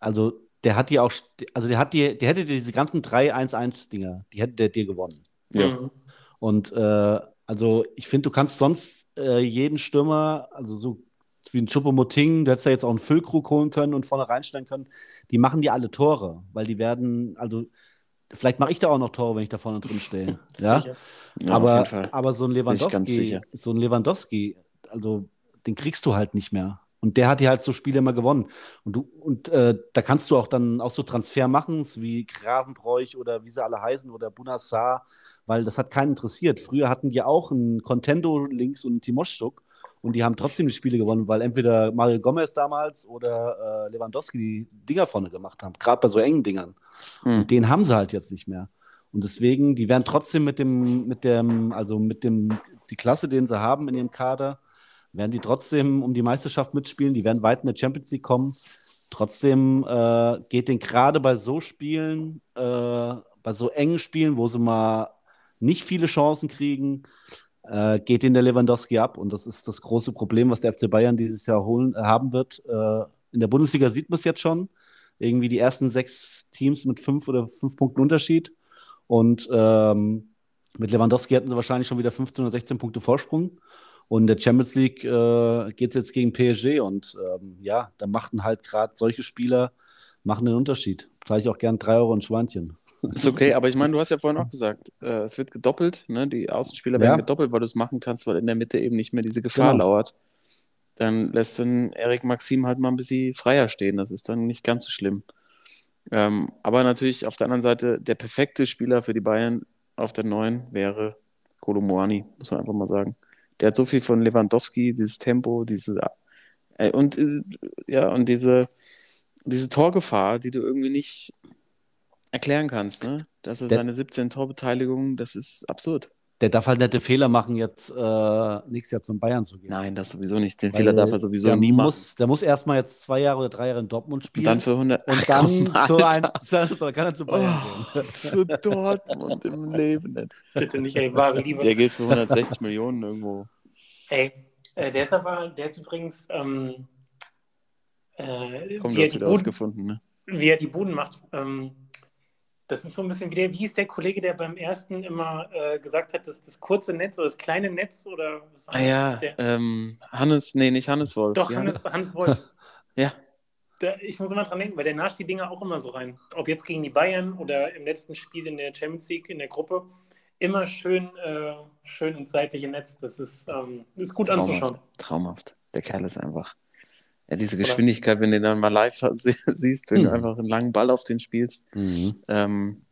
also der hat die auch, also der hat die, der hätte diese ganzen 3-1-1-Dinger, die hätte der dir gewonnen. Ja. Und äh, also ich finde, du kannst sonst äh, jeden Stürmer, also so wie ein Choupo-Moting, du hättest ja jetzt auch einen Füllkrug holen können und vorne reinstellen können, die machen dir alle Tore, weil die werden, also vielleicht mache ich da auch noch Tore, wenn ich da vorne drin stehe. ja? Sicher. Ja, aber, aber so ein Lewandowski, so ein Lewandowski, also den kriegst du halt nicht mehr. Und der hat ja halt so Spiele immer gewonnen. Und du, und äh, da kannst du auch dann auch so Transfer machen, wie Gravenbräuch oder wie sie alle heißen oder Bunassar, weil das hat keinen interessiert. Früher hatten die auch einen Contendo links und einen Timoschuk und die haben trotzdem die Spiele gewonnen, weil entweder Mario Gomez damals oder äh, Lewandowski die Dinger vorne gemacht haben, gerade bei so engen Dingern. Hm. Und den haben sie halt jetzt nicht mehr. Und deswegen, die werden trotzdem mit dem, mit dem, also mit dem, die Klasse, den sie haben in ihrem Kader, werden die trotzdem um die Meisterschaft mitspielen, die werden weit in der Champions League kommen. Trotzdem äh, geht den gerade bei so Spielen, äh, bei so engen Spielen, wo sie mal nicht viele Chancen kriegen, äh, geht den der Lewandowski ab. Und das ist das große Problem, was der FC Bayern dieses Jahr holen, äh, haben wird. Äh, in der Bundesliga sieht man es jetzt schon. Irgendwie die ersten sechs Teams mit fünf oder fünf Punkten Unterschied. Und ähm, mit Lewandowski hätten sie wahrscheinlich schon wieder 15 oder 16 Punkte Vorsprung. Und in der Champions League äh, geht es jetzt gegen PSG und ähm, ja, da machten halt gerade solche Spieler machen den Unterschied. Zahle ich auch gern 3 Euro ein Schweinchen. Ist okay, aber ich meine, du hast ja vorhin auch gesagt, äh, es wird gedoppelt, ne? die Außenspieler Ja. werden gedoppelt, weil du es machen kannst, weil in der Mitte eben nicht mehr diese Gefahr Genau. lauert. Dann lässt dann Erik Maxim halt mal ein bisschen freier stehen. Das ist dann nicht ganz so schlimm. Ähm, aber natürlich auf der anderen Seite, der perfekte Spieler für die Bayern auf der neuen wäre Kolomoani, muss man einfach mal sagen. Der hat so viel von Lewandowski, dieses Tempo, diese äh, und äh, ja, und diese, diese Torgefahr, die du irgendwie nicht erklären kannst, ne? Dass er seine 17 Torbeteiligungen, das ist absurd. Der darf halt nette Fehler machen, jetzt äh, nächstes Jahr zum Bayern zu gehen. Nein, das sowieso nicht. Den Weil Fehler darf er sowieso der nie machen. muss, Der muss erstmal jetzt zwei Jahre oder drei Jahre in Dortmund Und spielen. dann für 100. und Ach, dann komm, zu ein, dann kann er zu Bayern Oh, gehen. zu Dortmund im Leben nicht. Bitte nicht, ey, wahre Liebe. Der geht für 160 Millionen irgendwo. Ey, äh, der ist aber, der ist übrigens, ähm, äh, Komm, wie, du er hast die wieder Buden, ausgefunden, ne? wie er die Buden macht. Ähm, das ist so ein bisschen wie der, wie ist der Kollege, der beim ersten immer äh, gesagt hat, dass das kurze Netz oder das kleine Netz oder was war Ah das? ja, Der, ähm, Hannes, nee, nicht Hannes Wolf. doch, Wie Hannes, Hannes Wolf. Ja, Da, ich muss immer dran denken, weil der nascht die Dinger auch immer so rein. Ob jetzt gegen die Bayern oder im letzten Spiel in der Champions League in der Gruppe. Immer schön, äh, schön ins seitliche Netz. Das ist, ähm, ist gut anzuschauen. traumhaft. Traumhaft. Der Kerl ist einfach. Ja, diese Geschwindigkeit, wenn du dann mal live sie- siehst, wenn du Hm. einfach einen langen Ball auf den spielst. Mhm. Ähm,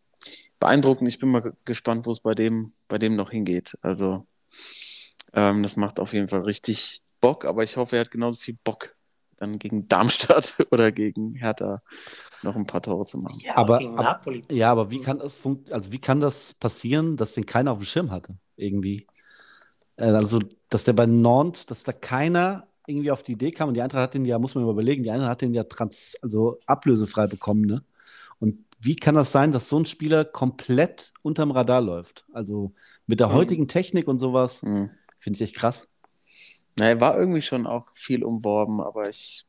beeindruckend. Ich bin mal ge- gespannt, wo es bei dem, bei dem noch hingeht. Also, ähm, das macht auf jeden Fall richtig Bock, aber ich hoffe, er hat genauso viel Bock, dann gegen Darmstadt oder gegen Hertha noch ein paar Tore zu machen. Ja, Aber- gegen ab- Napoli. Ja, aber wie kann das funkt, also wie kann das passieren, dass den keiner auf dem Schirm hatte? Irgendwie. Äh, Also, dass der bei Nantes, dass da keiner irgendwie auf die Idee kam und die Eintracht hat den ja, muss man überlegen, die Eintracht hat den ja trans, also ablösefrei bekommen, ne? Und wie kann das sein, dass so ein Spieler komplett unterm Radar läuft? Also mit der Mhm. heutigen Technik und sowas, Mhm. finde ich echt krass. Na, er war irgendwie schon auch viel umworben, aber ich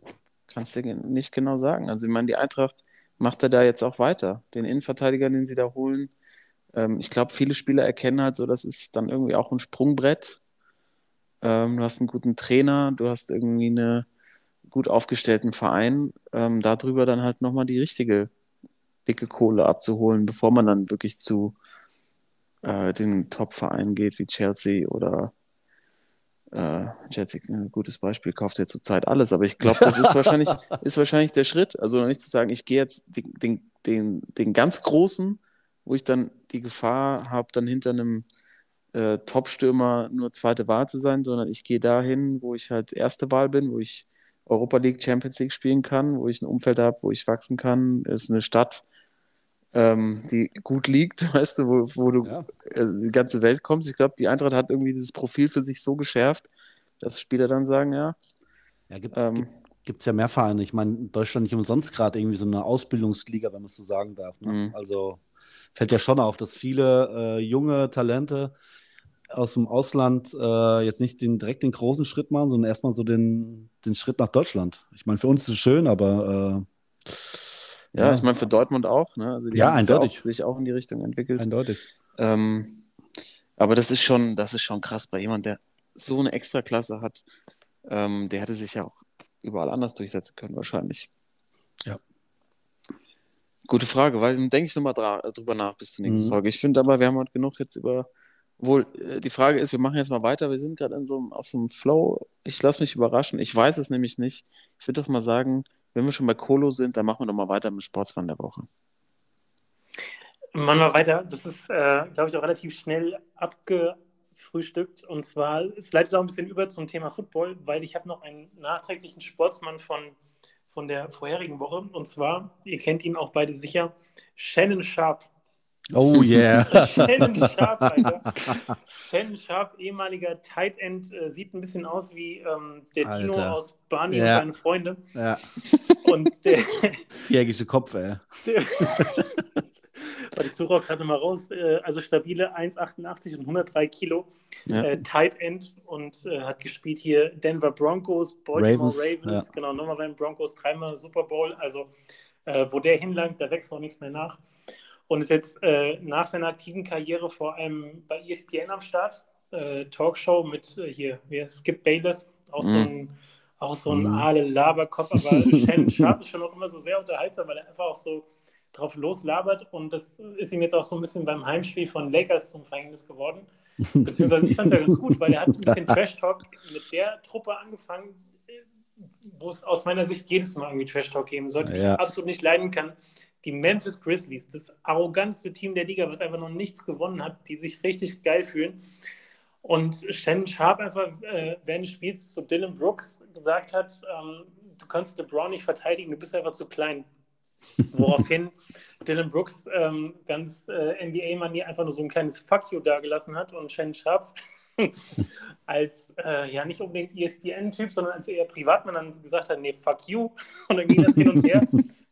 kann es dir nicht genau sagen. Also, ich meine, die Eintracht macht er da jetzt auch weiter. Den Innenverteidiger, den sie da holen. Ähm, ich glaube, viele Spieler erkennen halt so, das ist dann irgendwie auch ein Sprungbrett. Ähm, du hast einen guten Trainer, du hast irgendwie einen gut aufgestellten Verein. Ähm, darüber dann halt nochmal die richtige dicke Kohle abzuholen, bevor man dann wirklich zu äh, den Top-Vereinen geht, wie Chelsea oder äh, Chelsea, ein gutes Beispiel, kauft ja zurzeit alles, aber ich glaube, das ist wahrscheinlich, ist wahrscheinlich der Schritt. Also nicht zu sagen, ich gehe jetzt den, den, den, den ganz großen, wo ich dann die Gefahr habe, dann hinter einem äh, Top-Stürmer nur zweite Wahl zu sein, sondern ich gehe dahin, wo ich halt erste Wahl bin, wo ich Europa League, Champions League spielen kann, wo ich ein Umfeld habe, wo ich wachsen kann. Es ist eine Stadt, ähm, die gut liegt, weißt du, wo, wo du Ja. also die ganze Welt kommst. Ich glaube, die Eintracht hat irgendwie dieses Profil für sich so geschärft, dass Spieler dann sagen, ja, Ja, gibt, ähm, gibt es ja mehr Vereine. Ich meine, in Deutschland nicht umsonst gerade irgendwie so eine Ausbildungsliga, wenn man es so sagen darf. Ne? Mhm. Also fällt ja schon auf, dass viele äh, junge Talente aus dem Ausland äh, jetzt nicht den, direkt den großen Schritt machen, sondern erstmal so den, den Schritt nach Deutschland. Ich meine, für uns ist es schön, aber äh, ja, ich meine für Dortmund auch, ne? Also die Ja, ja auch, eindeutig. sich auch in die Richtung entwickelt. eindeutig. Ähm, aber das ist schon, das ist schon krass bei jemand, der so eine Extraklasse hat. Ähm, der hätte sich ja auch überall anders durchsetzen können, wahrscheinlich. Ja. Gute Frage, weil denke ich nochmal drüber nach bis zur nächsten Mhm. Folge. Ich finde aber, wir haben heute genug jetzt über. Wohl, äh, die Frage ist, wir machen jetzt mal weiter. Wir sind gerade so auf so einem Flow. Ich lasse mich überraschen. Ich weiß es nämlich nicht. Ich würde doch mal sagen, wenn wir schon bei Kolo sind, dann machen wir doch mal weiter mit Sportsmann der Woche. Machen wir weiter. Das ist, äh, glaube ich, auch relativ schnell abgefrühstückt. Und zwar, es leitet auch ein bisschen über zum Thema Football, weil ich habe noch einen nachträglichen Sportsmann von, von der vorherigen Woche. Und zwar, ihr kennt ihn auch beide sicher, Shannon Sharp. Oh yeah. Shannon Sharp, Alter. Shannon Sharp, ehemaliger Tight End, äh, sieht ein bisschen aus wie ähm, der Dino Alter. aus Barney Ja. und seine Freunde. ja. Und der, Viereckige Kopf, ey. der ich suche auch gerade mal raus. Äh, also stabile 1,88 und 103 Kilo. Ja. Äh, Tight End und äh, hat gespielt hier Denver Broncos, Baltimore Ravens, Ravens, ja. genau, nochmal beim Broncos, dreimal Super Bowl. Also, äh, wo der hinlangt, da wächst auch nichts mehr nach. Und ist jetzt äh, nach seiner aktiven Karriere vor allem bei ESPN am Start. äh, Talkshow mit äh, hier, wie Skip Bayless, auch so Mhm. ein, auch so ein Mhm. aale Laberkopf, aber Shannon Sharp ist schon auch immer so sehr unterhaltsam, weil er einfach auch so drauf loslabert und das ist ihm jetzt auch so ein bisschen beim Heimspiel von Lakers zum Verhängnis geworden. Beziehungsweise ich fand es ja ganz gut, weil er hat ein bisschen Trash-Talk mit der Truppe angefangen, äh, wo es aus meiner Sicht jedes Mal irgendwie Trash-Talk geben sollte, Ja. ich absolut nicht leiden kann. Die Memphis Grizzlies, das arroganteste Team der Liga, was einfach noch nichts gewonnen hat, die sich richtig geil fühlen. Und Shannon Sharp einfach äh, während des Spiels zu Dylan Brooks gesagt hat, ähm, du kannst LeBron nicht verteidigen, du bist einfach zu klein. Woraufhin Dylan Brooks ähm, ganz äh, NBA-Manier einfach nur so ein kleines Fuck you dagelassen hat und Shannon Sharp als äh, ja nicht unbedingt ESPN-Typ, sondern als eher Privatmann dann gesagt hat, nee, fuck you. Und dann ging das hin und her,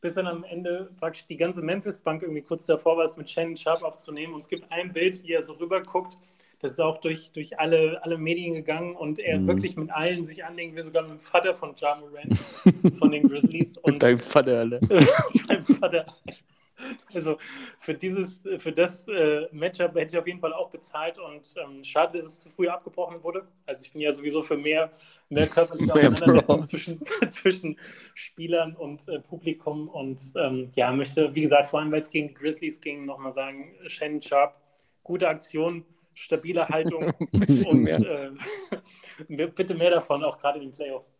bis dann am Ende praktisch die ganze Memphis-Bank irgendwie kurz davor war, es mit Shannon Sharp aufzunehmen. Und es gibt ein Bild, wie er so rüber guckt. Das ist auch durch, durch alle, alle Medien gegangen und er Mhm. wirklich mit allen sich anlegen will, sogar mit dem Vater von Ja Morant von den Grizzlies. Und Dein Vater, Alter. mein Vater. Also für dieses, für das äh, Matchup hätte ich auf jeden Fall auch bezahlt und ähm, schade, dass es zu früh abgebrochen wurde. Also ich bin ja sowieso für mehr, mehr körperliche Auseinandersetzung zwischen, zwischen Spielern und äh, Publikum und ähm, ja, möchte, wie gesagt, vor allem weil es gegen die Grizzlies ging, nochmal sagen, Shannon Sharp, gute Aktion, stabile Haltung und mehr. äh, bitte mehr davon, auch gerade in den Playoffs.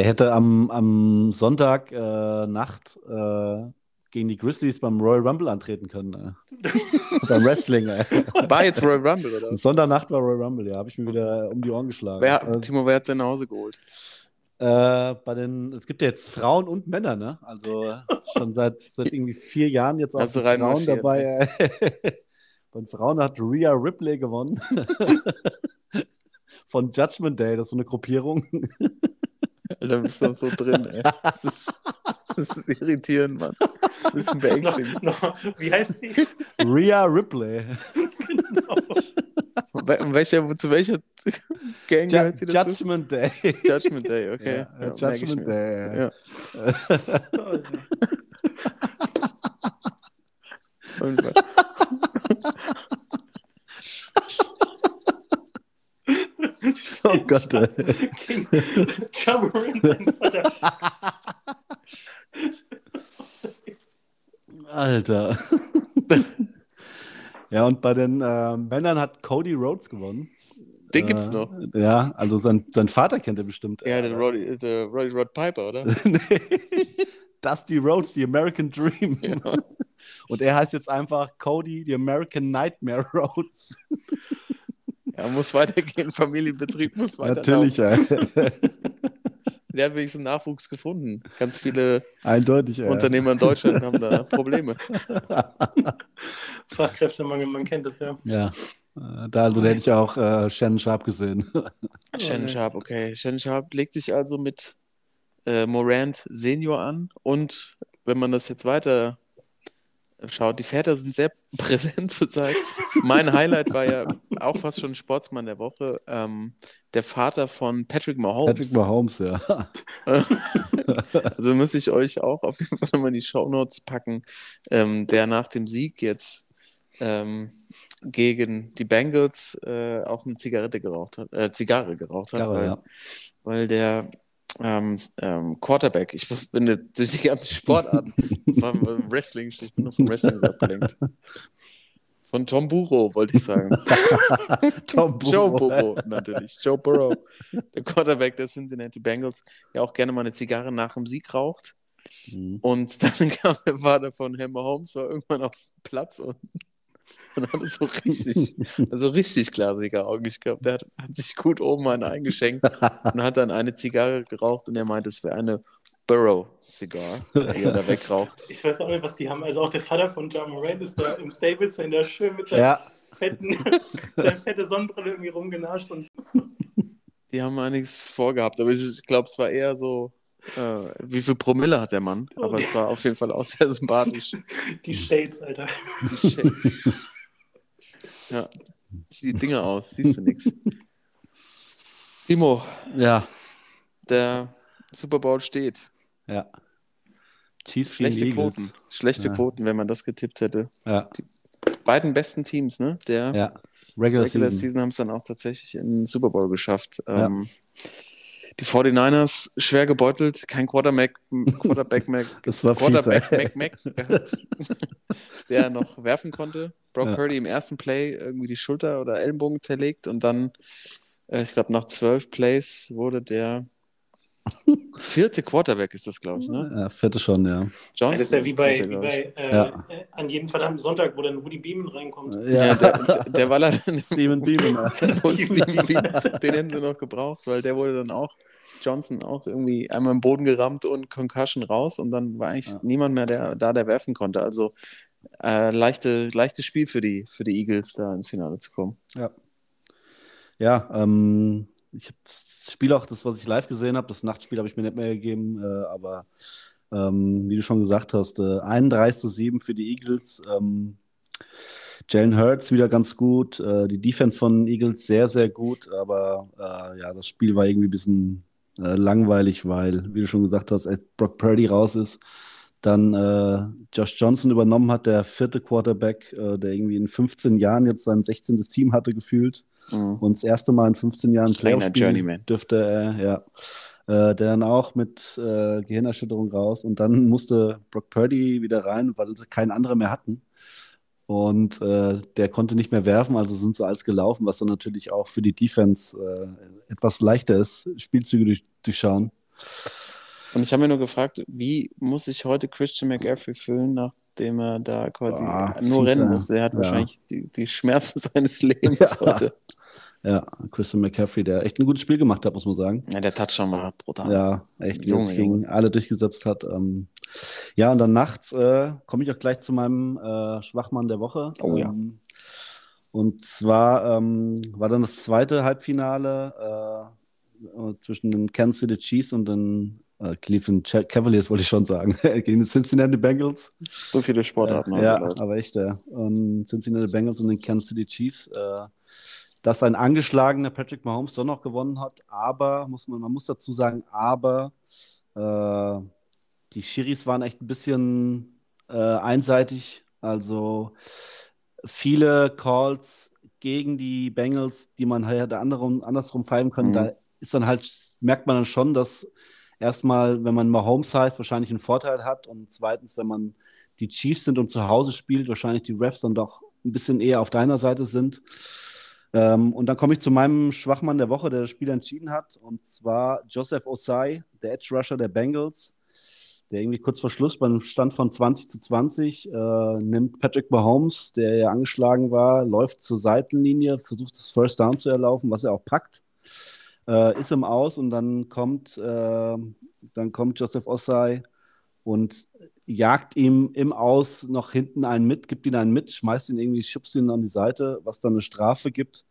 Der hätte am, am Sonntag äh, Nacht äh, gegen die Grizzlies beim Royal Rumble antreten können. Äh. beim Wrestling. War jetzt Royal Rumble, oder? Sonntagnacht war Royal Rumble, ja, habe ich mir wieder um die Ohren geschlagen. Wer, Äh, Timo, wer hat sein nach Hause geholt? Äh, bei den, es gibt ja jetzt Frauen und Männer, ne? Also schon seit, seit irgendwie vier Jahren jetzt auch Frauen dabei. äh. Bei den Frauen hat Rhea Ripley gewonnen. Von Judgment Day, das ist so eine Gruppierung. Alter, bist du so drin, ey. Das ist, das ist irritierend, Mann. Das ist ein beängstigend. noch, wie heißt sie? Rhea Ripley. Wel- um welcher, zu welcher Gang Ju gehört sie dazu? Judgment Day. Judgment Day, okay. Ja, Ja, Judgment. Day. Ja. Und, Oh Gott. King Jamoran. Alter. ja, und bei den äh, Männern hat Cody Rhodes gewonnen. Den gibt's Äh, noch. Ja, also sein, sein Vater kennt er bestimmt. Ja, der Roddy, der Roddy Rod Piper, oder? nee. Dusty Rhodes, the American Dream. Ja. Und er heißt jetzt einfach Cody, the American Nightmare Rhodes. Ja, muss weitergehen. Familienbetrieb muss weiter. Natürlich, ja. Der hat wenigstens Nachwuchs gefunden. Ganz viele Eindeutig, ja. Unternehmer in Deutschland haben da Probleme. Fachkräftemangel, man kennt das ja. Ja. Äh, Da, also, hätte ich auch äh, Shannon Sharp gesehen. Shannon Sharp, okay. Shannon Sharp legt sich also mit äh, Morant Senior an und wenn man das jetzt weiter schaut, die Väter sind sehr präsent zurzeit. Mein Highlight war ja auch fast schon Sportsmann der Woche, ähm, der Vater von Patrick Mahomes. Patrick Mahomes, ja. Also muss ich euch auch auf jeden Fall nochmal in die Shownotes packen, ähm, der nach dem Sieg jetzt ähm, gegen die Bengals äh, auch eine Zigarette geraucht hat, äh, Zigarre geraucht hat, Karre, weil, ja. weil der ähm, ähm, Quarterback, ich bin jetzt durch die ganzen Sportarten, vom äh, Wrestling, ich bin nur vom Wrestling abgelenkt. Von Tom Burrow, wollte ich sagen. Tom Joe Burrow. Burrow, natürlich. Joe Burrow, der Quarterback der Cincinnati Bengals, der auch gerne mal eine Zigarre nach dem Sieg raucht. Mhm. Und dann kam der Vater von Hammer Holmes, war irgendwann auf Platz und, und hatte so richtig, also richtig glasige Augen ich glaube, Der hat, hat sich gut oben einen eingeschenkt und hat dann eine Zigarre geraucht und er meinte, es wäre eine Burrow-Cigar, die er da wegraucht. Ich weiß auch nicht, was die haben. Also auch der Vater von John Moran ist da im Stable Center schön mit seiner Ja, fetten, fette Sonnenbrille irgendwie rumgenascht und Die haben einiges vorgehabt, aber ich, ich glaube, es war eher so, äh, wie viel Promille hat der Mann? Aber es war auf jeden Fall auch sehr sympathisch. die Shades, Alter. Die Shades. Ja, zieh die Dinger aus, siehst du nichts. Timo, ja, der Super Bowl steht. ja. Chiefs gegen Schlechte Eagles. Quoten. Schlechte Ja. Quoten, wenn man das getippt hätte. Ja, Beiden besten Teams, ne? Der, ja. Regular, Regular Season. Season haben es dann auch tatsächlich in den Super Bowl geschafft. Ja. Ähm, die 49ers schwer gebeutelt, kein Quarterback, Quarterback Mac, Das war fies, Quarterback ey. Mac Mac gehabt, der noch werfen konnte. Brock Ja. Purdy im ersten Play irgendwie die Schulter oder Ellenbogen zerlegt und dann, äh, ich glaube, nach zwölf Plays wurde der vierte Quarterback, ist das, glaube ich, ne? Ja, vierte schon, ja. Johnson. Ja, das ist ja wie bei, er, wie bei äh, Ja. an jedem verdammten Sonntag, wo dann Woody Beeman reinkommt. Ja, der, der war leider Steven Beeman. ja. Den hätten sie noch gebraucht, weil der wurde dann auch, Johnson auch irgendwie einmal im Boden gerammt und Concussion raus und dann war eigentlich Ja. niemand mehr der, da, der werfen konnte. Also äh, leichte, leichtes Spiel für die, für die Eagles, da ins Finale zu kommen. Ja, ja ähm, ich habe das Spiel auch, das, was ich live gesehen habe, das Nachtspiel habe ich mir nicht mehr gegeben, äh, aber ähm, wie du schon gesagt hast, äh, 31 zu 7 für die Eagles. Ähm, Jalen Hurts wieder ganz gut, äh, die Defense von Eagles sehr, sehr gut, aber äh, ja, das Spiel war irgendwie ein bisschen äh, langweilig, weil, wie du schon gesagt hast, als Brock Purdy raus ist, dann äh, Josh Johnson übernommen hat, der vierte Quarterback, äh, der irgendwie in 15 Jahren jetzt sein 16. Team hatte gefühlt. Mhm. Und das erste Mal in 15 Jahren Playoff dürfte er, ja. Äh, der dann auch mit äh, Gehirnerschütterung raus. Und dann musste Brock Purdy wieder rein, weil sie keinen anderen mehr hatten. Und äh, der konnte nicht mehr werfen, also sind sie als gelaufen, was dann natürlich auch für die Defense äh, etwas leichter ist, Spielzüge durch, durchschauen. Und ich habe mir nur gefragt, wie muss sich heute Christian McCaffrey fühlen, nachdem er da quasi Ah, nur rennen ja. musste? Er hat Ja. wahrscheinlich die, die Schmerzen seines Lebens Ja. heute. Ja, Christian McCaffrey, der echt ein gutes Spiel gemacht hat, muss man sagen. Ja, der Touchdown war brutal. Ja, echt, wie Junge, gegen alle durchgesetzt hat. Ähm, ja, und dann nachts äh, komme ich auch gleich zu meinem äh, Schwachmann der Woche. Oh ja. Ähm, und zwar ähm, war dann das zweite Halbfinale äh, zwischen den Kansas City Chiefs und den äh, Cleveland Cavaliers, wollte ich schon sagen, gegen die Cincinnati Bengals. So viele Sportarten. haben Ja, Leute. aber echt, ja. Und Cincinnati Bengals und den Kansas City Chiefs. Äh, dass ein angeschlagener Patrick Mahomes doch noch gewonnen hat, aber, muss man, man muss dazu sagen, aber äh, die Schiris waren echt ein bisschen äh, einseitig. Also viele Calls gegen die Bengals, die man halt andersrum, andersrum pfeifen können. Mhm. Da ist dann halt, merkt man dann schon, dass erstmal, wenn man Mahomes heißt, wahrscheinlich einen Vorteil hat und zweitens, wenn man die Chiefs sind und zu Hause spielt, wahrscheinlich die Refs dann doch ein bisschen eher auf deiner Seite sind. Ähm, und dann komme ich zu meinem Schwachmann der Woche, der das Spiel entschieden hat, und zwar Joseph Osai, der Edge Rusher der Bengals, der irgendwie kurz vor Schluss beim Stand von 20 zu 20 äh, nimmt Patrick Mahomes, der ja angeschlagen war, läuft zur Seitenlinie, versucht das First Down zu erlaufen, was er auch packt, äh, ist im Aus und dann kommt, äh, dann kommt Joseph Osai und jagt ihm im Aus noch hinten einen mit, gibt ihn einen mit, schmeißt ihn irgendwie, schubst ihn an die Seite, was dann eine Strafe gibt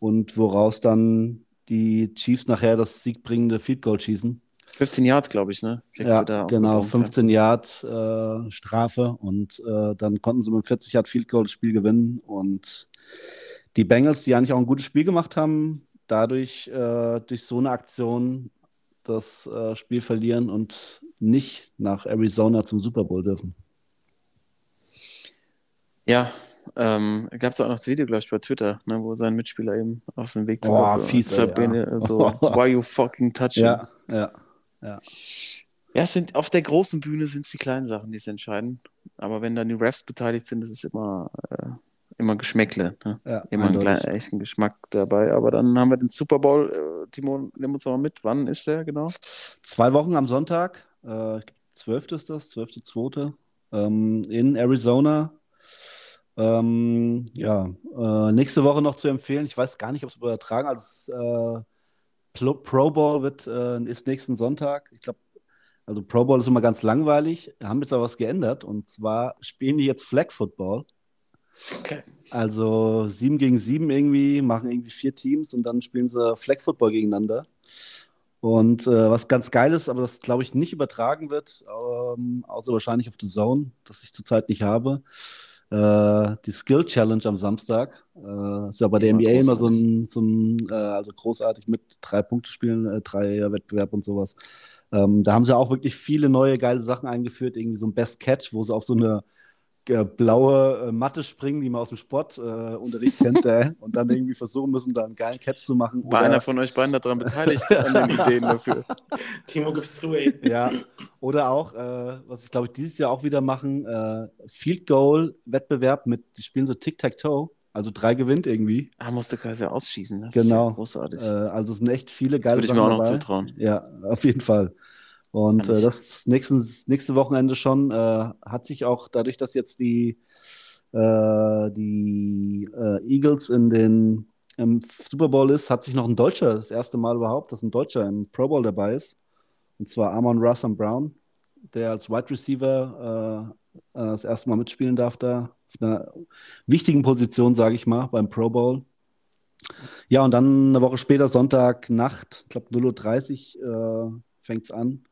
und woraus dann die Chiefs nachher das siegbringende Field Goal schießen. 15 Yards, glaube ich, ne? Kriegst Ja, du da genau, aufgebrummt, 15 Yard äh, Strafe und äh, dann konnten sie mit 40 Yard Field Goal das Spiel gewinnen und die Bengals, die eigentlich auch ein gutes Spiel gemacht haben, dadurch äh, durch so eine Aktion das äh, Spiel verlieren und nicht nach Arizona zum Super Bowl dürfen. Ja, ähm, gab es auch noch das Video, glaube ich, bei Twitter, ne, wo sein Mitspieler eben auf dem Weg zu Boah, fies, ey, Sabine, ja. so, why you fucking touching? Ja, ja. Ja, es sind, auf der großen Bühne sind es die kleinen Sachen, die es entscheiden. Aber wenn dann die Refs beteiligt sind, ist es immer, äh, immer Geschmäckle. Ne? ja Immer einen kleinen, echten Geschmack dabei. Aber dann haben wir den Super Bowl. Äh, Timo, nimm uns mal mit. Wann ist der genau? Zwei Wochen am Sonntag, äh, 12. ist das, 12.2. Ähm, in Arizona. Ähm, ja, äh, nächste Woche noch zu empfehlen. Ich weiß gar nicht, ob es übertragen also äh, Pro, Pro Bowl wird, äh, ist nächsten Sonntag. Ich glaube, also Pro Bowl ist immer ganz langweilig. Haben jetzt aber was geändert und zwar spielen die jetzt Flag Football. Okay. Also sieben gegen sieben irgendwie, machen irgendwie vier Teams und dann spielen sie Flag Football gegeneinander. Und äh, was ganz geil ist, aber das glaube ich nicht übertragen wird, ähm, außer wahrscheinlich auf The Zone, das ich zurzeit nicht habe. Äh, die Skill Challenge am Samstag. Äh, ist ja bei der NBA immer so ein, so ein äh, also großartig mit drei Punkte spielen, äh, drei Wettbewerb und sowas. Ähm, da haben sie auch wirklich viele neue geile Sachen eingeführt, irgendwie so ein Best Catch, wo sie auf so eine äh, blaue äh, Matte springen, die man aus dem Sportunterricht äh, kennt, äh, und dann irgendwie versuchen müssen, da einen geilen Catch zu machen. War oder, einer von euch beiden daran beteiligt, an den Ideen dafür? Timo gibt's zu, ey. ja, oder auch, äh, was ich glaube ich dieses Jahr auch wieder machen, äh, Field Goal Wettbewerb mit, die spielen so Tic-Tac-Toe, also drei gewinnt irgendwie. Ah, musste quasi ausschießen. Das Genau. ist ja großartig. Äh, also es sind echt viele geile würde ich mir auch noch dabei. zutrauen. Ja, auf jeden Fall. Und äh, das nächsten, nächste Wochenende schon äh, hat sich auch dadurch, dass jetzt die, äh, die äh, Eagles in den im Super Bowl ist, hat sich noch ein Deutscher, das erste Mal überhaupt, dass ein Deutscher im Pro Bowl dabei ist. Und zwar Amon Russell Brown, der als Wide Receiver äh, äh, das erste Mal mitspielen darf da. Auf einer wichtigen Position, sage ich mal, beim Pro Bowl. Ja, und dann eine Woche später, Sonntagnacht, ich glaube 0.30 Uhr äh, fängt es an.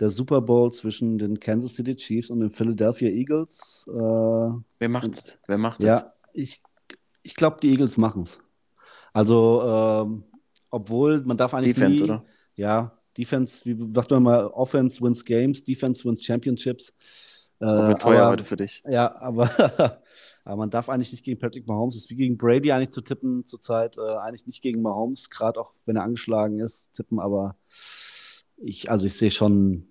Der Super Bowl zwischen den Kansas City Chiefs und den Philadelphia Eagles. Äh, Wer macht's? Wer macht es? ja, ich, ich glaube, die Eagles machen es. Also, ähm, obwohl man darf eigentlich Defense, nie, oder? Ja, Defense, wie sagt man mal, Offense wins Games, Defense wins Championships. Äh, wird teuer aber- heute für dich. ja, aber, aber man darf eigentlich nicht gegen Patrick Mahomes, es ist wie gegen Brady eigentlich zu tippen zurzeit, äh, eigentlich nicht gegen Mahomes, gerade auch wenn er angeschlagen ist, tippen, aber ich, also ich sehe schon,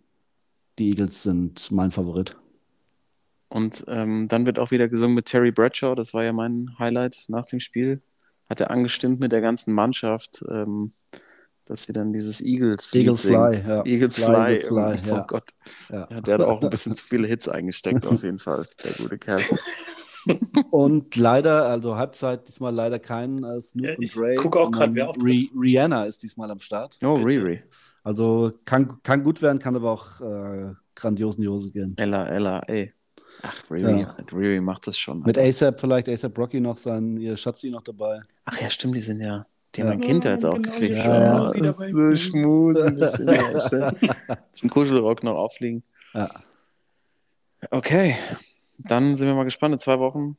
die Eagles sind mein Favorit. Und ähm, dann wird auch wieder gesungen mit Terry Bradshaw. Das war ja mein Highlight nach dem Spiel. Hat er angestimmt mit der ganzen Mannschaft, ähm, dass sie dann dieses Eagles. Eagles. Fly, ja. Eagles Fly, Fly. Eagles Fly, irgendwie. ja. Oh Gott. Ja. Ja, der hat auch ein bisschen zu viele Hits eingesteckt, auf jeden Fall. Der gute Kerl. Und leider, also Halbzeit diesmal leider kein äh, Snoop Ja, und ich Dre. gucke auch grad, sondern wer. Ri- Rihanna ist diesmal am Start. Oh, Bitte. Riri. Also kann, kann gut werden, kann aber auch äh, grandios in die Hose gehen. Ella, Ella, ey. Ach, Riri, Ja. Riri macht das schon. Mit ASAP vielleicht, ASAP Rocky noch sein, ihr Schatzi noch dabei. Ach ja, stimmt, die sind ja. Die haben Ja. ein Kind jetzt auch Genau, gekriegt. ja, ja. So schmus. Ein bisschen, ja. Bisschen Kuschelrock noch auffliegen. Ja. Okay, dann sind wir mal gespannt. In zwei Wochen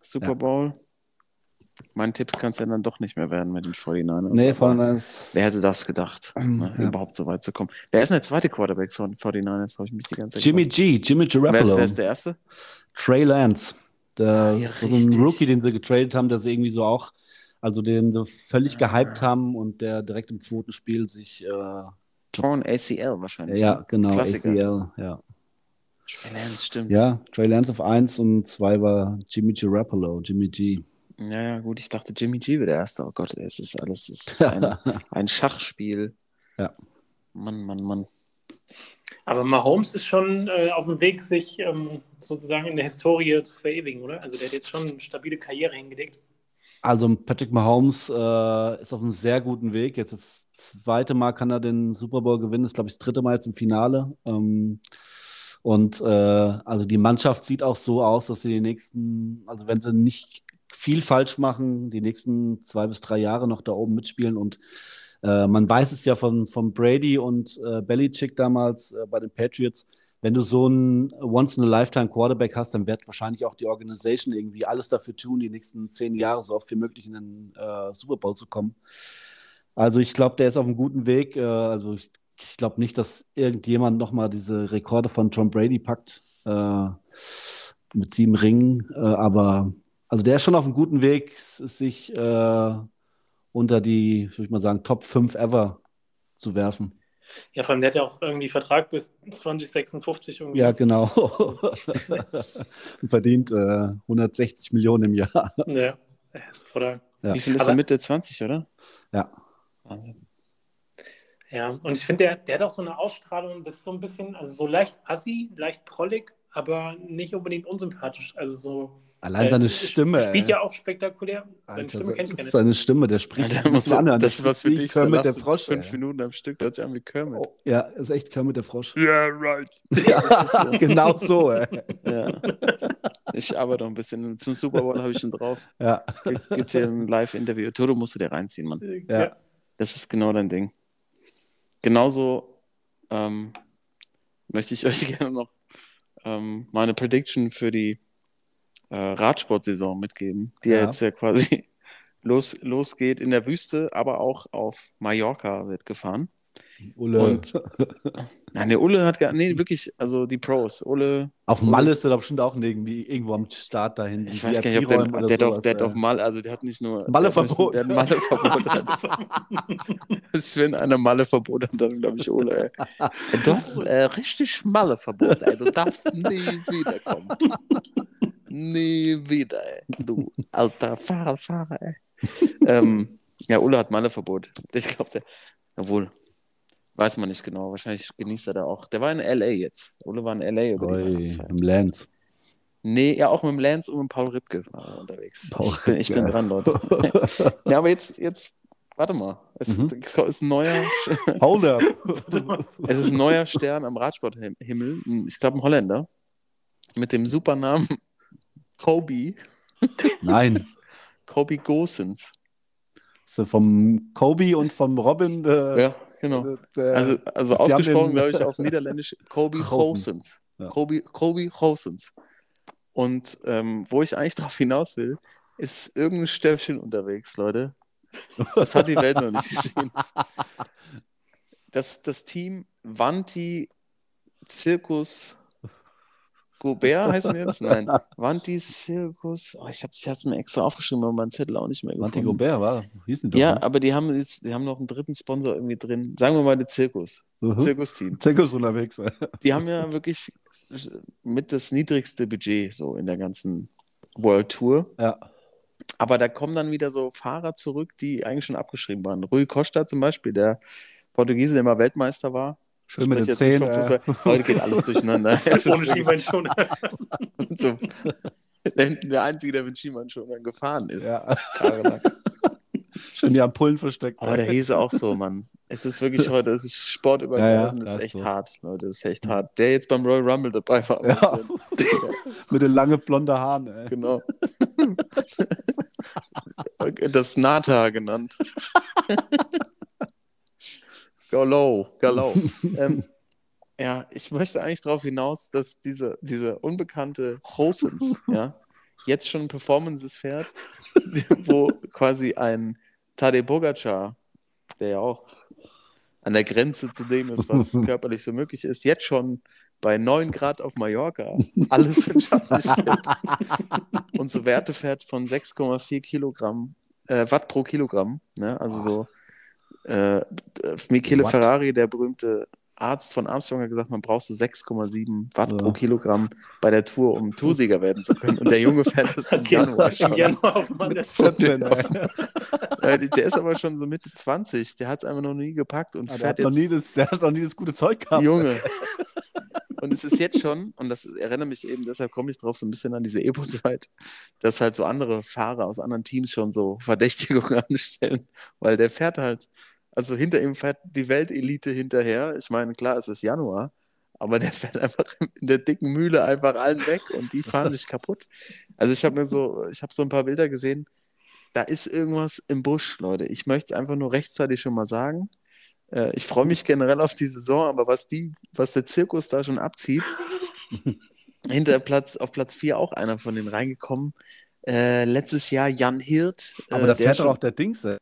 Super Ja. Mein Tipp kann es ja dann doch nicht mehr werden mit den 49ers. Nee, aber von das. Wer hätte das gedacht, ne, ja. überhaupt so weit zu kommen? Wer ist denn der zweite Quarterback von 49ers? Habe ich mich die ganze Zeit Jimmy gefragt. G, Jimmy Wer ist, Garoppolo, wer ist der erste? Trey Lance. Der, ja, so ein. Rookie, den sie getradet haben, der sie irgendwie so auch, also den sie völlig gehypt haben und der direkt im zweiten Spiel sich, äh, Torn ACL wahrscheinlich. ja, ne? genau, Klassiker. ACL, ja. Trey Lance, stimmt. Ja, Trey Lance auf 1 und 2 war Jimmy Garoppolo, Jimmy G. Ja, ja, gut, ich dachte Jimmy G wäre der Erste. Oh Gott, es ist alles es ist ein, ein Schachspiel. Ja. Mann, Mann, Mann. Aber Mahomes ist schon äh, auf dem Weg, sich ähm, sozusagen in der Historie zu verewigen, oder? Also der hat jetzt schon eine stabile Karriere hingelegt. Also Patrick Mahomes äh, ist auf einem sehr guten Weg. Jetzt das zweite Mal kann er den Super Bowl gewinnen. Das ist, glaube ich, das dritte Mal jetzt im Finale. Ähm, und äh, also die Mannschaft sieht auch so aus, dass sie die nächsten, also wenn sie nicht viel falsch machen, die nächsten zwei bis drei Jahre noch da oben mitspielen. Und äh, man weiß es ja von, von Brady und äh, Belichick damals äh, bei den Patriots. Wenn du so einen Once-in-a-Lifetime-Quarterback hast, dann wird wahrscheinlich auch die Organisation irgendwie alles dafür tun, die nächsten zehn Jahre so oft wie möglich in den äh, Super Bowl zu kommen. Also ich glaube, der ist auf einem guten Weg. Äh, also ich, ich glaube nicht, dass irgendjemand nochmal diese Rekorde von Tom Brady packt äh, mit sieben Ringen. Äh, aber also der ist schon auf einem guten Weg, sich äh, unter die, würde ich mal sagen, Top 5 ever zu werfen. Ja, vor allem, der hat ja auch irgendwie Vertrag bis 2056 irgendwie. Ja, genau. Und verdient äh, 160 Millionen im Jahr. Ja, oder? Ja. Wie viel ist Aber- er? Mitte 20, oder? Ja. Wahnsinn. Ja, und ich finde, der, der hat auch so eine Ausstrahlung, das ist so ein bisschen, also so leicht assi, leicht prollig, aber nicht unbedingt unsympathisch. Also so. Allein äh, seine Stimme. Spielt ey. ja auch spektakulär. Seine Alter, Stimme kenne ich gar nicht. seine Stimme, der spricht. Alter, du, anhören. das ist was für dich. Kermit der Frosch. Fünf ey. Minuten am Stück, hört sich an wie Kermit. Oh, ja, ist echt Kermit der Frosch. Yeah, right. Ja, genau so, ey. Ja. Ich arbeite noch ein bisschen. Zum Super Bowl habe ich schon drauf. Ja. Gibt, gibt hier ein Live-Interview. Toto musst du dir reinziehen, Mann. Ja. Das ist genau dein Ding. Genauso ähm, möchte ich euch gerne noch ähm, meine Prediction für die äh, Radsportsaison mitgeben, die ja. Ja. jetzt ja quasi los, losgeht in der Wüste, aber auch auf Mallorca wird gefahren. Ulle. Und nein, der Ulle hat gar, nee, wirklich, also die Pros. Ulle, Auf Malle ist der doch bestimmt auch irgendwie irgendwo am Start da hinten. ich weiß gar nicht, ob der, der, doch, der hat äh. doch mal, also der hat nicht nur. Malleverbot. Der hat Malleverbot. Das wenn einer Malleverbot hat, dann glaube ich Ole, ey. Du hast äh, richtig Malleverbot, ey. Du darfst nie wiederkommen. Nie wieder, ey. Du alter Fahrer, Fahrer, ey. ähm, ja, Ulle hat Malleverbot. Ich glaube, der, obwohl, weiß man nicht genau. Wahrscheinlich genießt er da auch. Der war in L.A. jetzt. Ulle war in L.A. über die Oi, Weihnachtsfeier. im Lance. Nee, ja, auch mit dem Lance und mit Paul Rippke war er unterwegs. Paul ich, bin, ich bin Ripke. dran, Leute. ja, aber jetzt, jetzt, warte mal. Es Mhm. ist ein neuer, Hold up. es ist ein neuer Stern am Radsporthimmel. Ich glaube, ein Holländer. Mit dem Supernamen Kobe. Nein. Kobe Gosens. Ja vom Kobe und vom Robin. Äh, Ja, genau. der, Also, also ausgesprochen, glaube ich, auf Niederländisch Kobe. Gosens. Ja. Kobe, Kobe Gosens. Und ähm, wo ich eigentlich darauf hinaus will, ist irgendein Stöffchen unterwegs, Leute. Das hat die Welt noch nicht gesehen. Das, das Team Vanti Circus Gobert heißen jetzt? Nein. Vanti Circus. Oh, ich habe es mir extra aufgeschrieben, aber mein Zettel auch nicht mehr gefunden. Gobert war. Hieß die doch, Ja, ne? aber die haben jetzt, die haben noch einen dritten Sponsor irgendwie drin. Sagen wir mal den Zirkus. Mhm. Zirkusteam. Zirkus unterwegs. Die haben ja wirklich mit das niedrigste Budget so in der ganzen World Tour. Ja. Aber da kommen dann wieder so Fahrer zurück, die eigentlich schon abgeschrieben waren. Rui Costa zum Beispiel, der Portugiese, der mal Weltmeister war. Schön mit den Äh. Fußball. Heute geht alles durcheinander. Ohne wirklich Schienbein schon. so, der, Einzige, der mit Schiemann schon dann gefahren ist. Ja. Schön die Ampullen versteckt. Aber der Hese auch so, Mann. Es ist wirklich heute, es ist sportübergreifend, Ja, ja, das da ist echt du. hart, Leute, das ist echt hart. Der jetzt beim Royal Rumble dabei war. Ja. mit den langen blonden Haaren. Ey. Genau. Das Nata genannt. Go low, go low. ähm, ja, ich möchte eigentlich darauf hinaus, dass diese, diese unbekannte Hosens, ja, jetzt schon Performances fährt, wo quasi ein Tadej Pogacar, der ja auch an der Grenze zu dem ist, was körperlich so möglich ist, jetzt schon bei 9 Grad auf Mallorca alles in Schatten stellt und so Werte fährt von 6,4 Kilogramm, äh, Watt pro Kilogramm. Ne? Also so äh, Michele Watt. Ferrari, der berühmte Arzt von Armstrong, hat gesagt, man braucht so 6,7 Watt Ja. pro Kilogramm bei der Tour, um Toursieger werden zu können. Und der Junge fährt das im Januar schon. Januar auf Mann. 14, ey. Äh, Der ist aber schon so Mitte 20, der hat es einfach noch nie gepackt und Ah, Der fährt hat, noch jetzt nie das, der hat noch nie das gute Zeug gehabt. Junge. Und es ist jetzt schon, und das erinnert mich eben, deshalb komme ich drauf, so ein bisschen an diese Epo-Zeit, dass halt so andere Fahrer aus anderen Teams schon so Verdächtigungen anstellen, weil der fährt halt, also hinter ihm fährt die Weltelite hinterher. Ich meine, klar, es ist Januar, aber der fährt einfach in der dicken Mühle einfach allen weg und die fahren sich kaputt. Also ich habe mir so, ich habe so ein paar Bilder gesehen, da ist irgendwas im Busch, Leute. Ich möchte es einfach nur rechtzeitig schon mal sagen. Äh, Ich freue mich generell auf die Saison, aber was die, was der Zirkus da schon abzieht, hinter Platz, auf Platz 4 auch einer von denen reingekommen. Äh, letztes Jahr Jan Hirt. Aber äh, da der fährt doch auch der Dings, ey.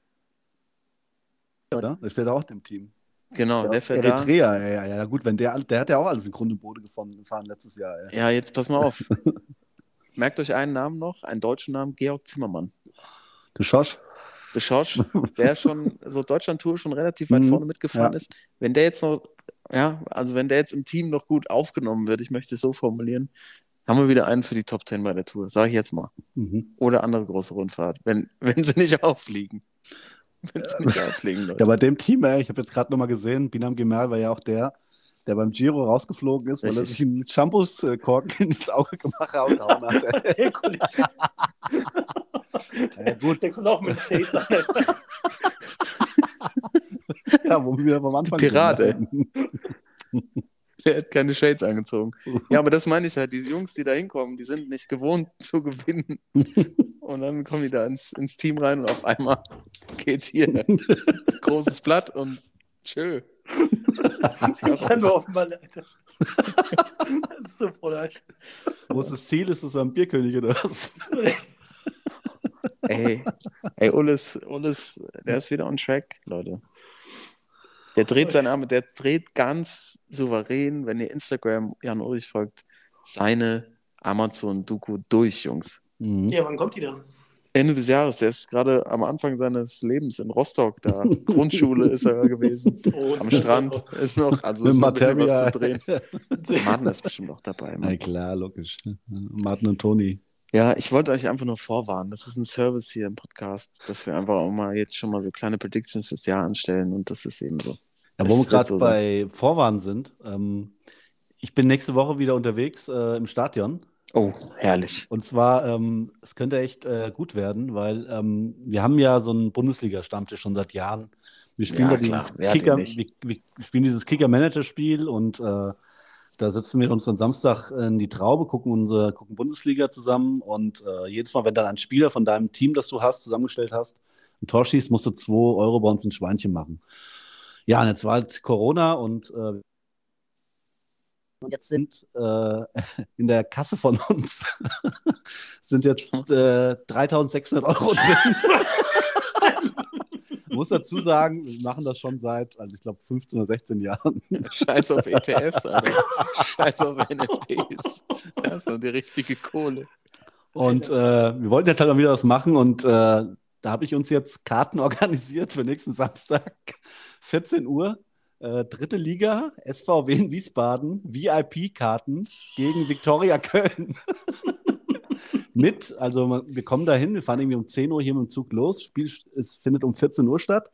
Oder? Der fährt auch dem Team. Genau, der aus fährt da. Eritrea, ey. Ja, ja, gut, wenn der, der hat ja auch alles in Grund und Boden gefahren, gefahren letztes Jahr, ey. Ja, jetzt pass mal auf. Merkt euch einen Namen noch, einen deutschen Namen, Georg Zimmermann. Du Schosch? Der Schorsch, der schon so Deutschland-Tour schon relativ weit Mhm, vorne mitgefahren ja. ist. Wenn der jetzt noch, ja, also wenn der jetzt im Team noch gut aufgenommen wird, ich möchte es so formulieren, haben wir wieder einen für die Top 10 bei der Tour, sage ich jetzt mal. Mhm. Oder andere große Rundfahrt, wenn, wenn sie nicht auffliegen. Wenn sie nicht auffliegen, Leute. Ja, bei dem Team, ey, ich habe jetzt gerade nochmal gesehen, Binam Gemal war ja auch der, der beim Giro rausgeflogen ist, weil er sich einen Shampoos-Korken ins Auge gemacht hat. ey. Der Kollege, Ja, gut, der kommt auch mit Shades. ja, wo wir wieder am Anfang Pirat, sind. Der hat keine Shades angezogen. Ja, aber das meine ich halt. Diese Jungs, die da hinkommen, die sind nicht gewohnt zu gewinnen. Und dann kommen die da ins, ins Team rein und auf einmal geht's hier. Großes Blatt und tschö. Ich kann nur Mann, Alter. Das ist so brutal. Wo ist das Ziel? Ist das am Bierkönig oder was? Ey, ey, Ulles, Ulles, der ist wieder on track, Leute. Der dreht seinen Arm, der dreht ganz souverän, wenn ihr Instagram Jan Ulrich folgt, seine Amazon-Doku durch, Jungs. Mhm. Ja, wann kommt die dann? Ende des Jahres, der ist gerade am Anfang seines Lebens in Rostock, da Grundschule ist er gewesen. Oh, Am Strand ist noch, also ist noch ein bisschen was zu drehen. Martin ist bestimmt auch dabei. Na klar, logisch. Martin und Toni. Ja, ich wollte euch einfach nur vorwarnen. Das ist ein Service hier im Podcast, dass wir einfach auch mal jetzt schon mal so kleine Predictions fürs Jahr anstellen und das ist eben so. Ja, wo wir gerade so bei Vorwarn sind. Ähm, ich bin nächste Woche wieder unterwegs äh, im Stadion. Oh, herrlich. Und zwar, ähm, es könnte echt äh, gut werden, weil ähm, wir haben ja so einen Bundesliga-Stammtisch schon seit Jahren. Wir spielen Ja, klar, dieses Kicker, wir, wir spielen dieses Kicker-Manager-Spiel und äh, da sitzen wir uns dann Samstag in die Traube, gucken unsere, gucken Bundesliga zusammen und äh, jedes Mal, wenn dann ein Spieler von deinem Team, das du hast, zusammengestellt hast, ein Tor schießt, musst du 2 Euro bei uns ein Schweinchen machen. Ja, und jetzt war halt Corona und äh, und jetzt sind äh, in der Kasse von uns sind jetzt äh, 3600 Euro drin. Ich muss dazu sagen, wir machen das schon seit, also ich glaube, 15 oder 16 Jahren. Scheiß auf ETFs, Alter. Scheiß auf NFTs. Das ist doch die richtige Kohle. Und äh, wir wollten jetzt halt mal wieder was machen und äh, da habe ich uns jetzt Karten organisiert für nächsten Samstag, 14 Uhr. Äh, dritte Liga, SVW in Wiesbaden, VIP-Karten gegen Viktoria Köln. mit, also wir kommen dahin, wir fahren irgendwie um 10 Uhr hier mit dem Zug los. Spiel ist, findet um 14 Uhr statt.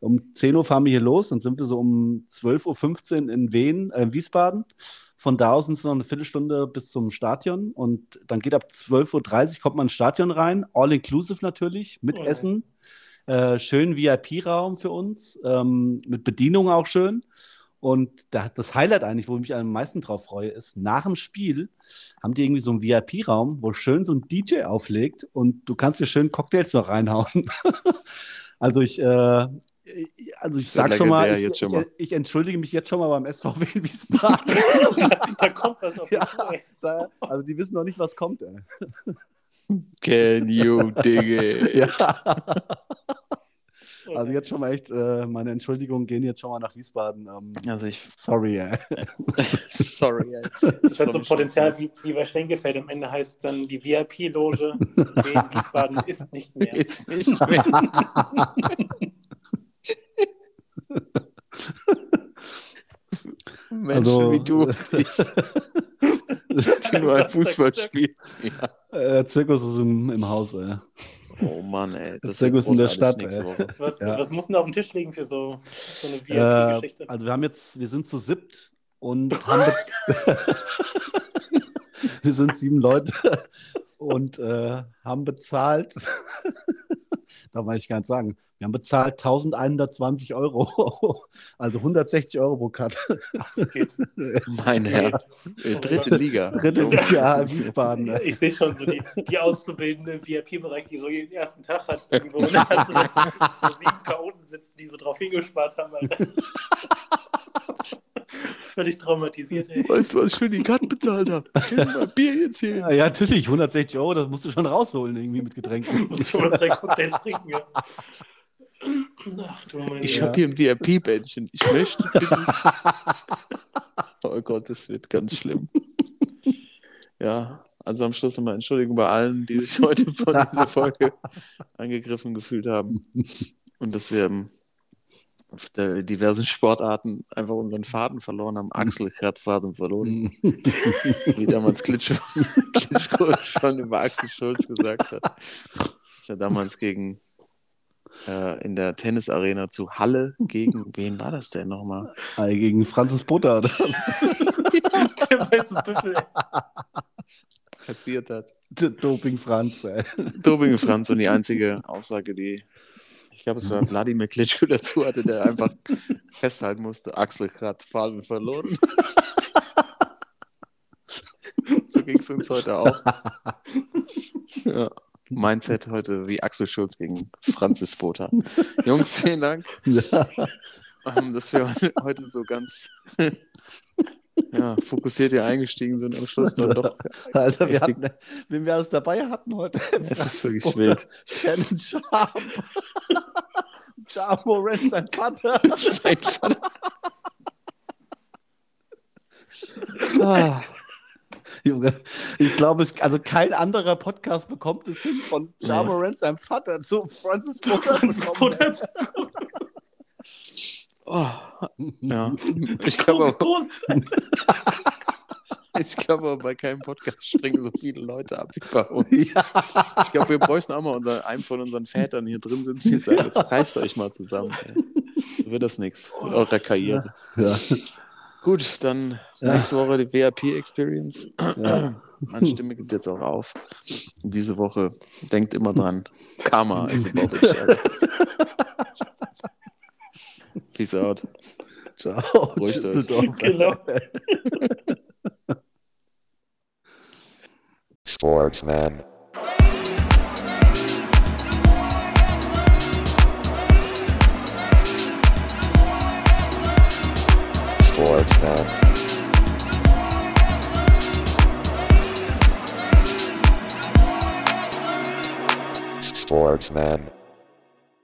Um 10 Uhr fahren wir hier los, dann sind wir so um 12.15 Uhr in Wien, äh, Wiesbaden. Von da aus sind es noch eine Viertelstunde bis zum Stadion und dann geht ab 12.30 Uhr kommt man ins Stadion rein, all inclusive natürlich, mit Oh. Essen. Äh, schön VIP-Raum für uns, ähm, mit Bedienung auch schön. Und da, das Highlight eigentlich, wo ich mich am meisten drauf freue, ist, nach dem Spiel haben die irgendwie so einen VIP-Raum, wo schön so ein DJ auflegt und du kannst dir schön Cocktails noch reinhauen. also ich, äh, also ich Das sag schon mal, ich, schon ich, mal. ich entschuldige mich jetzt schon mal beim SVW in Wiesbaden. da kommt was auf Ja. da, also die wissen noch nicht, was kommt. Ey. Can you dig it? Ja. Also jetzt schon mal echt, äh, meine Entschuldigungen gehen jetzt schon mal nach Wiesbaden. Ähm, Also ich, sorry, ey. sorry, ey. Das hat so Potenzial wie, wie bei Schenkefeld. Am Ende heißt dann die VIP-Loge in Wiesbaden ist nicht mehr. Ist nicht mehr. Menschen Also- wie du und ich, die nur ein Fußball spielen. Ja. Äh, Zirkus ist im, im Haus, ey. Oh Mann, ey. Das Zirkus in der Stadt. Was, Ja. was musst du da auf den Tisch legen für so, so eine Äh, VIP-Geschichte? also wir haben jetzt, wir sind zu siebt und haben be- wir sind sieben Leute und äh, haben bezahlt, darf man eigentlich gar nicht sagen, wir haben bezahlt 1120 Euro, also 160 Euro pro geht. Mein Herr. Äh, Dritte Liga. Dritte Liga Wiesbaden. ey. Ich sehe schon so die, die Auszubildende im VIP-Bereich, die so jeden ersten Tag hat irgendwo hast du so, so sieben Chaoten sitzen, die so drauf hingespart haben. Alter. Völlig traumatisiert, ey. Weißt du, was ich für die Karten bezahlt habe? Mal Bier jetzt hier. Ja, ja, natürlich, 160 Euro, das musst du schon rausholen, irgendwie mit Getränken. Muss schon mal drei Cocktails trinken, ja. Ach Ich habe hier ein VIP-Bändchen. Ich möchte bitte. Oh Gott, das wird ganz schlimm. Ja, also am Schluss nochmal Entschuldigung bei allen, die sich heute von dieser Folge angegriffen gefühlt haben. Und dass wir ähm, auf der diversen Sportarten einfach unseren Faden verloren haben. Axel hat Faden verloren. Wie damals Klitschko, Klitschko schon über Axel Schulz gesagt hat. Als er damals gegen äh, in der Tennisarena zu Halle gegen wen war das denn nochmal? Ah, Gegen Franzis Butter. Der weiße Büffel, ey. Kassiert hat. Doping Franz. Ey. Dobinge Franz und die einzige Aussage, die ich glaube, es war Wladimir Klitschko dazu hatte, der einfach festhalten musste, Axel hat Faden verloren. so ging es uns heute auch. Ja. Mindset heute wie Axel Schulz gegen Franzis Botha. Jungs, vielen Dank, Ja. ähm, dass wir heute- so ganz ja, fokussiert hier eingestiegen sind. Am Schluss dann doch. Alter, wir hatten, wenn wir alles dabei hatten heute. Es ist wirklich wild. Shannon Sharp. Ja Morant, sein Vater. Sein Vater. Ah, Junge, ich glaube, es, also kein anderer Podcast bekommt es hin, von Ja Nee. Morant, seinem Vater, zu Francis Porter zu kommen. Zu oh, ja. Ich glaube, aber- groß. ich glaube, aber bei keinem Podcast springen so viele Leute ab wie bei uns. Ja. Ich glaube, wir bräuchten auch mal unser, einen von unseren Vätern hier drin sitzen, die sagen, jetzt reißt euch mal zusammen. Ey. So wird das nichts mit eurer Karriere. Ja. Gut, dann Ja. nächste Woche die WAP-Experience. Ja. Meine Stimme gibt jetzt auch auf. Und diese Woche denkt immer dran. Karma is above each other. Peace out. Ciao. Ruhig Düsseldorf. Genau. Sportsman. Sportsman. Sportsman.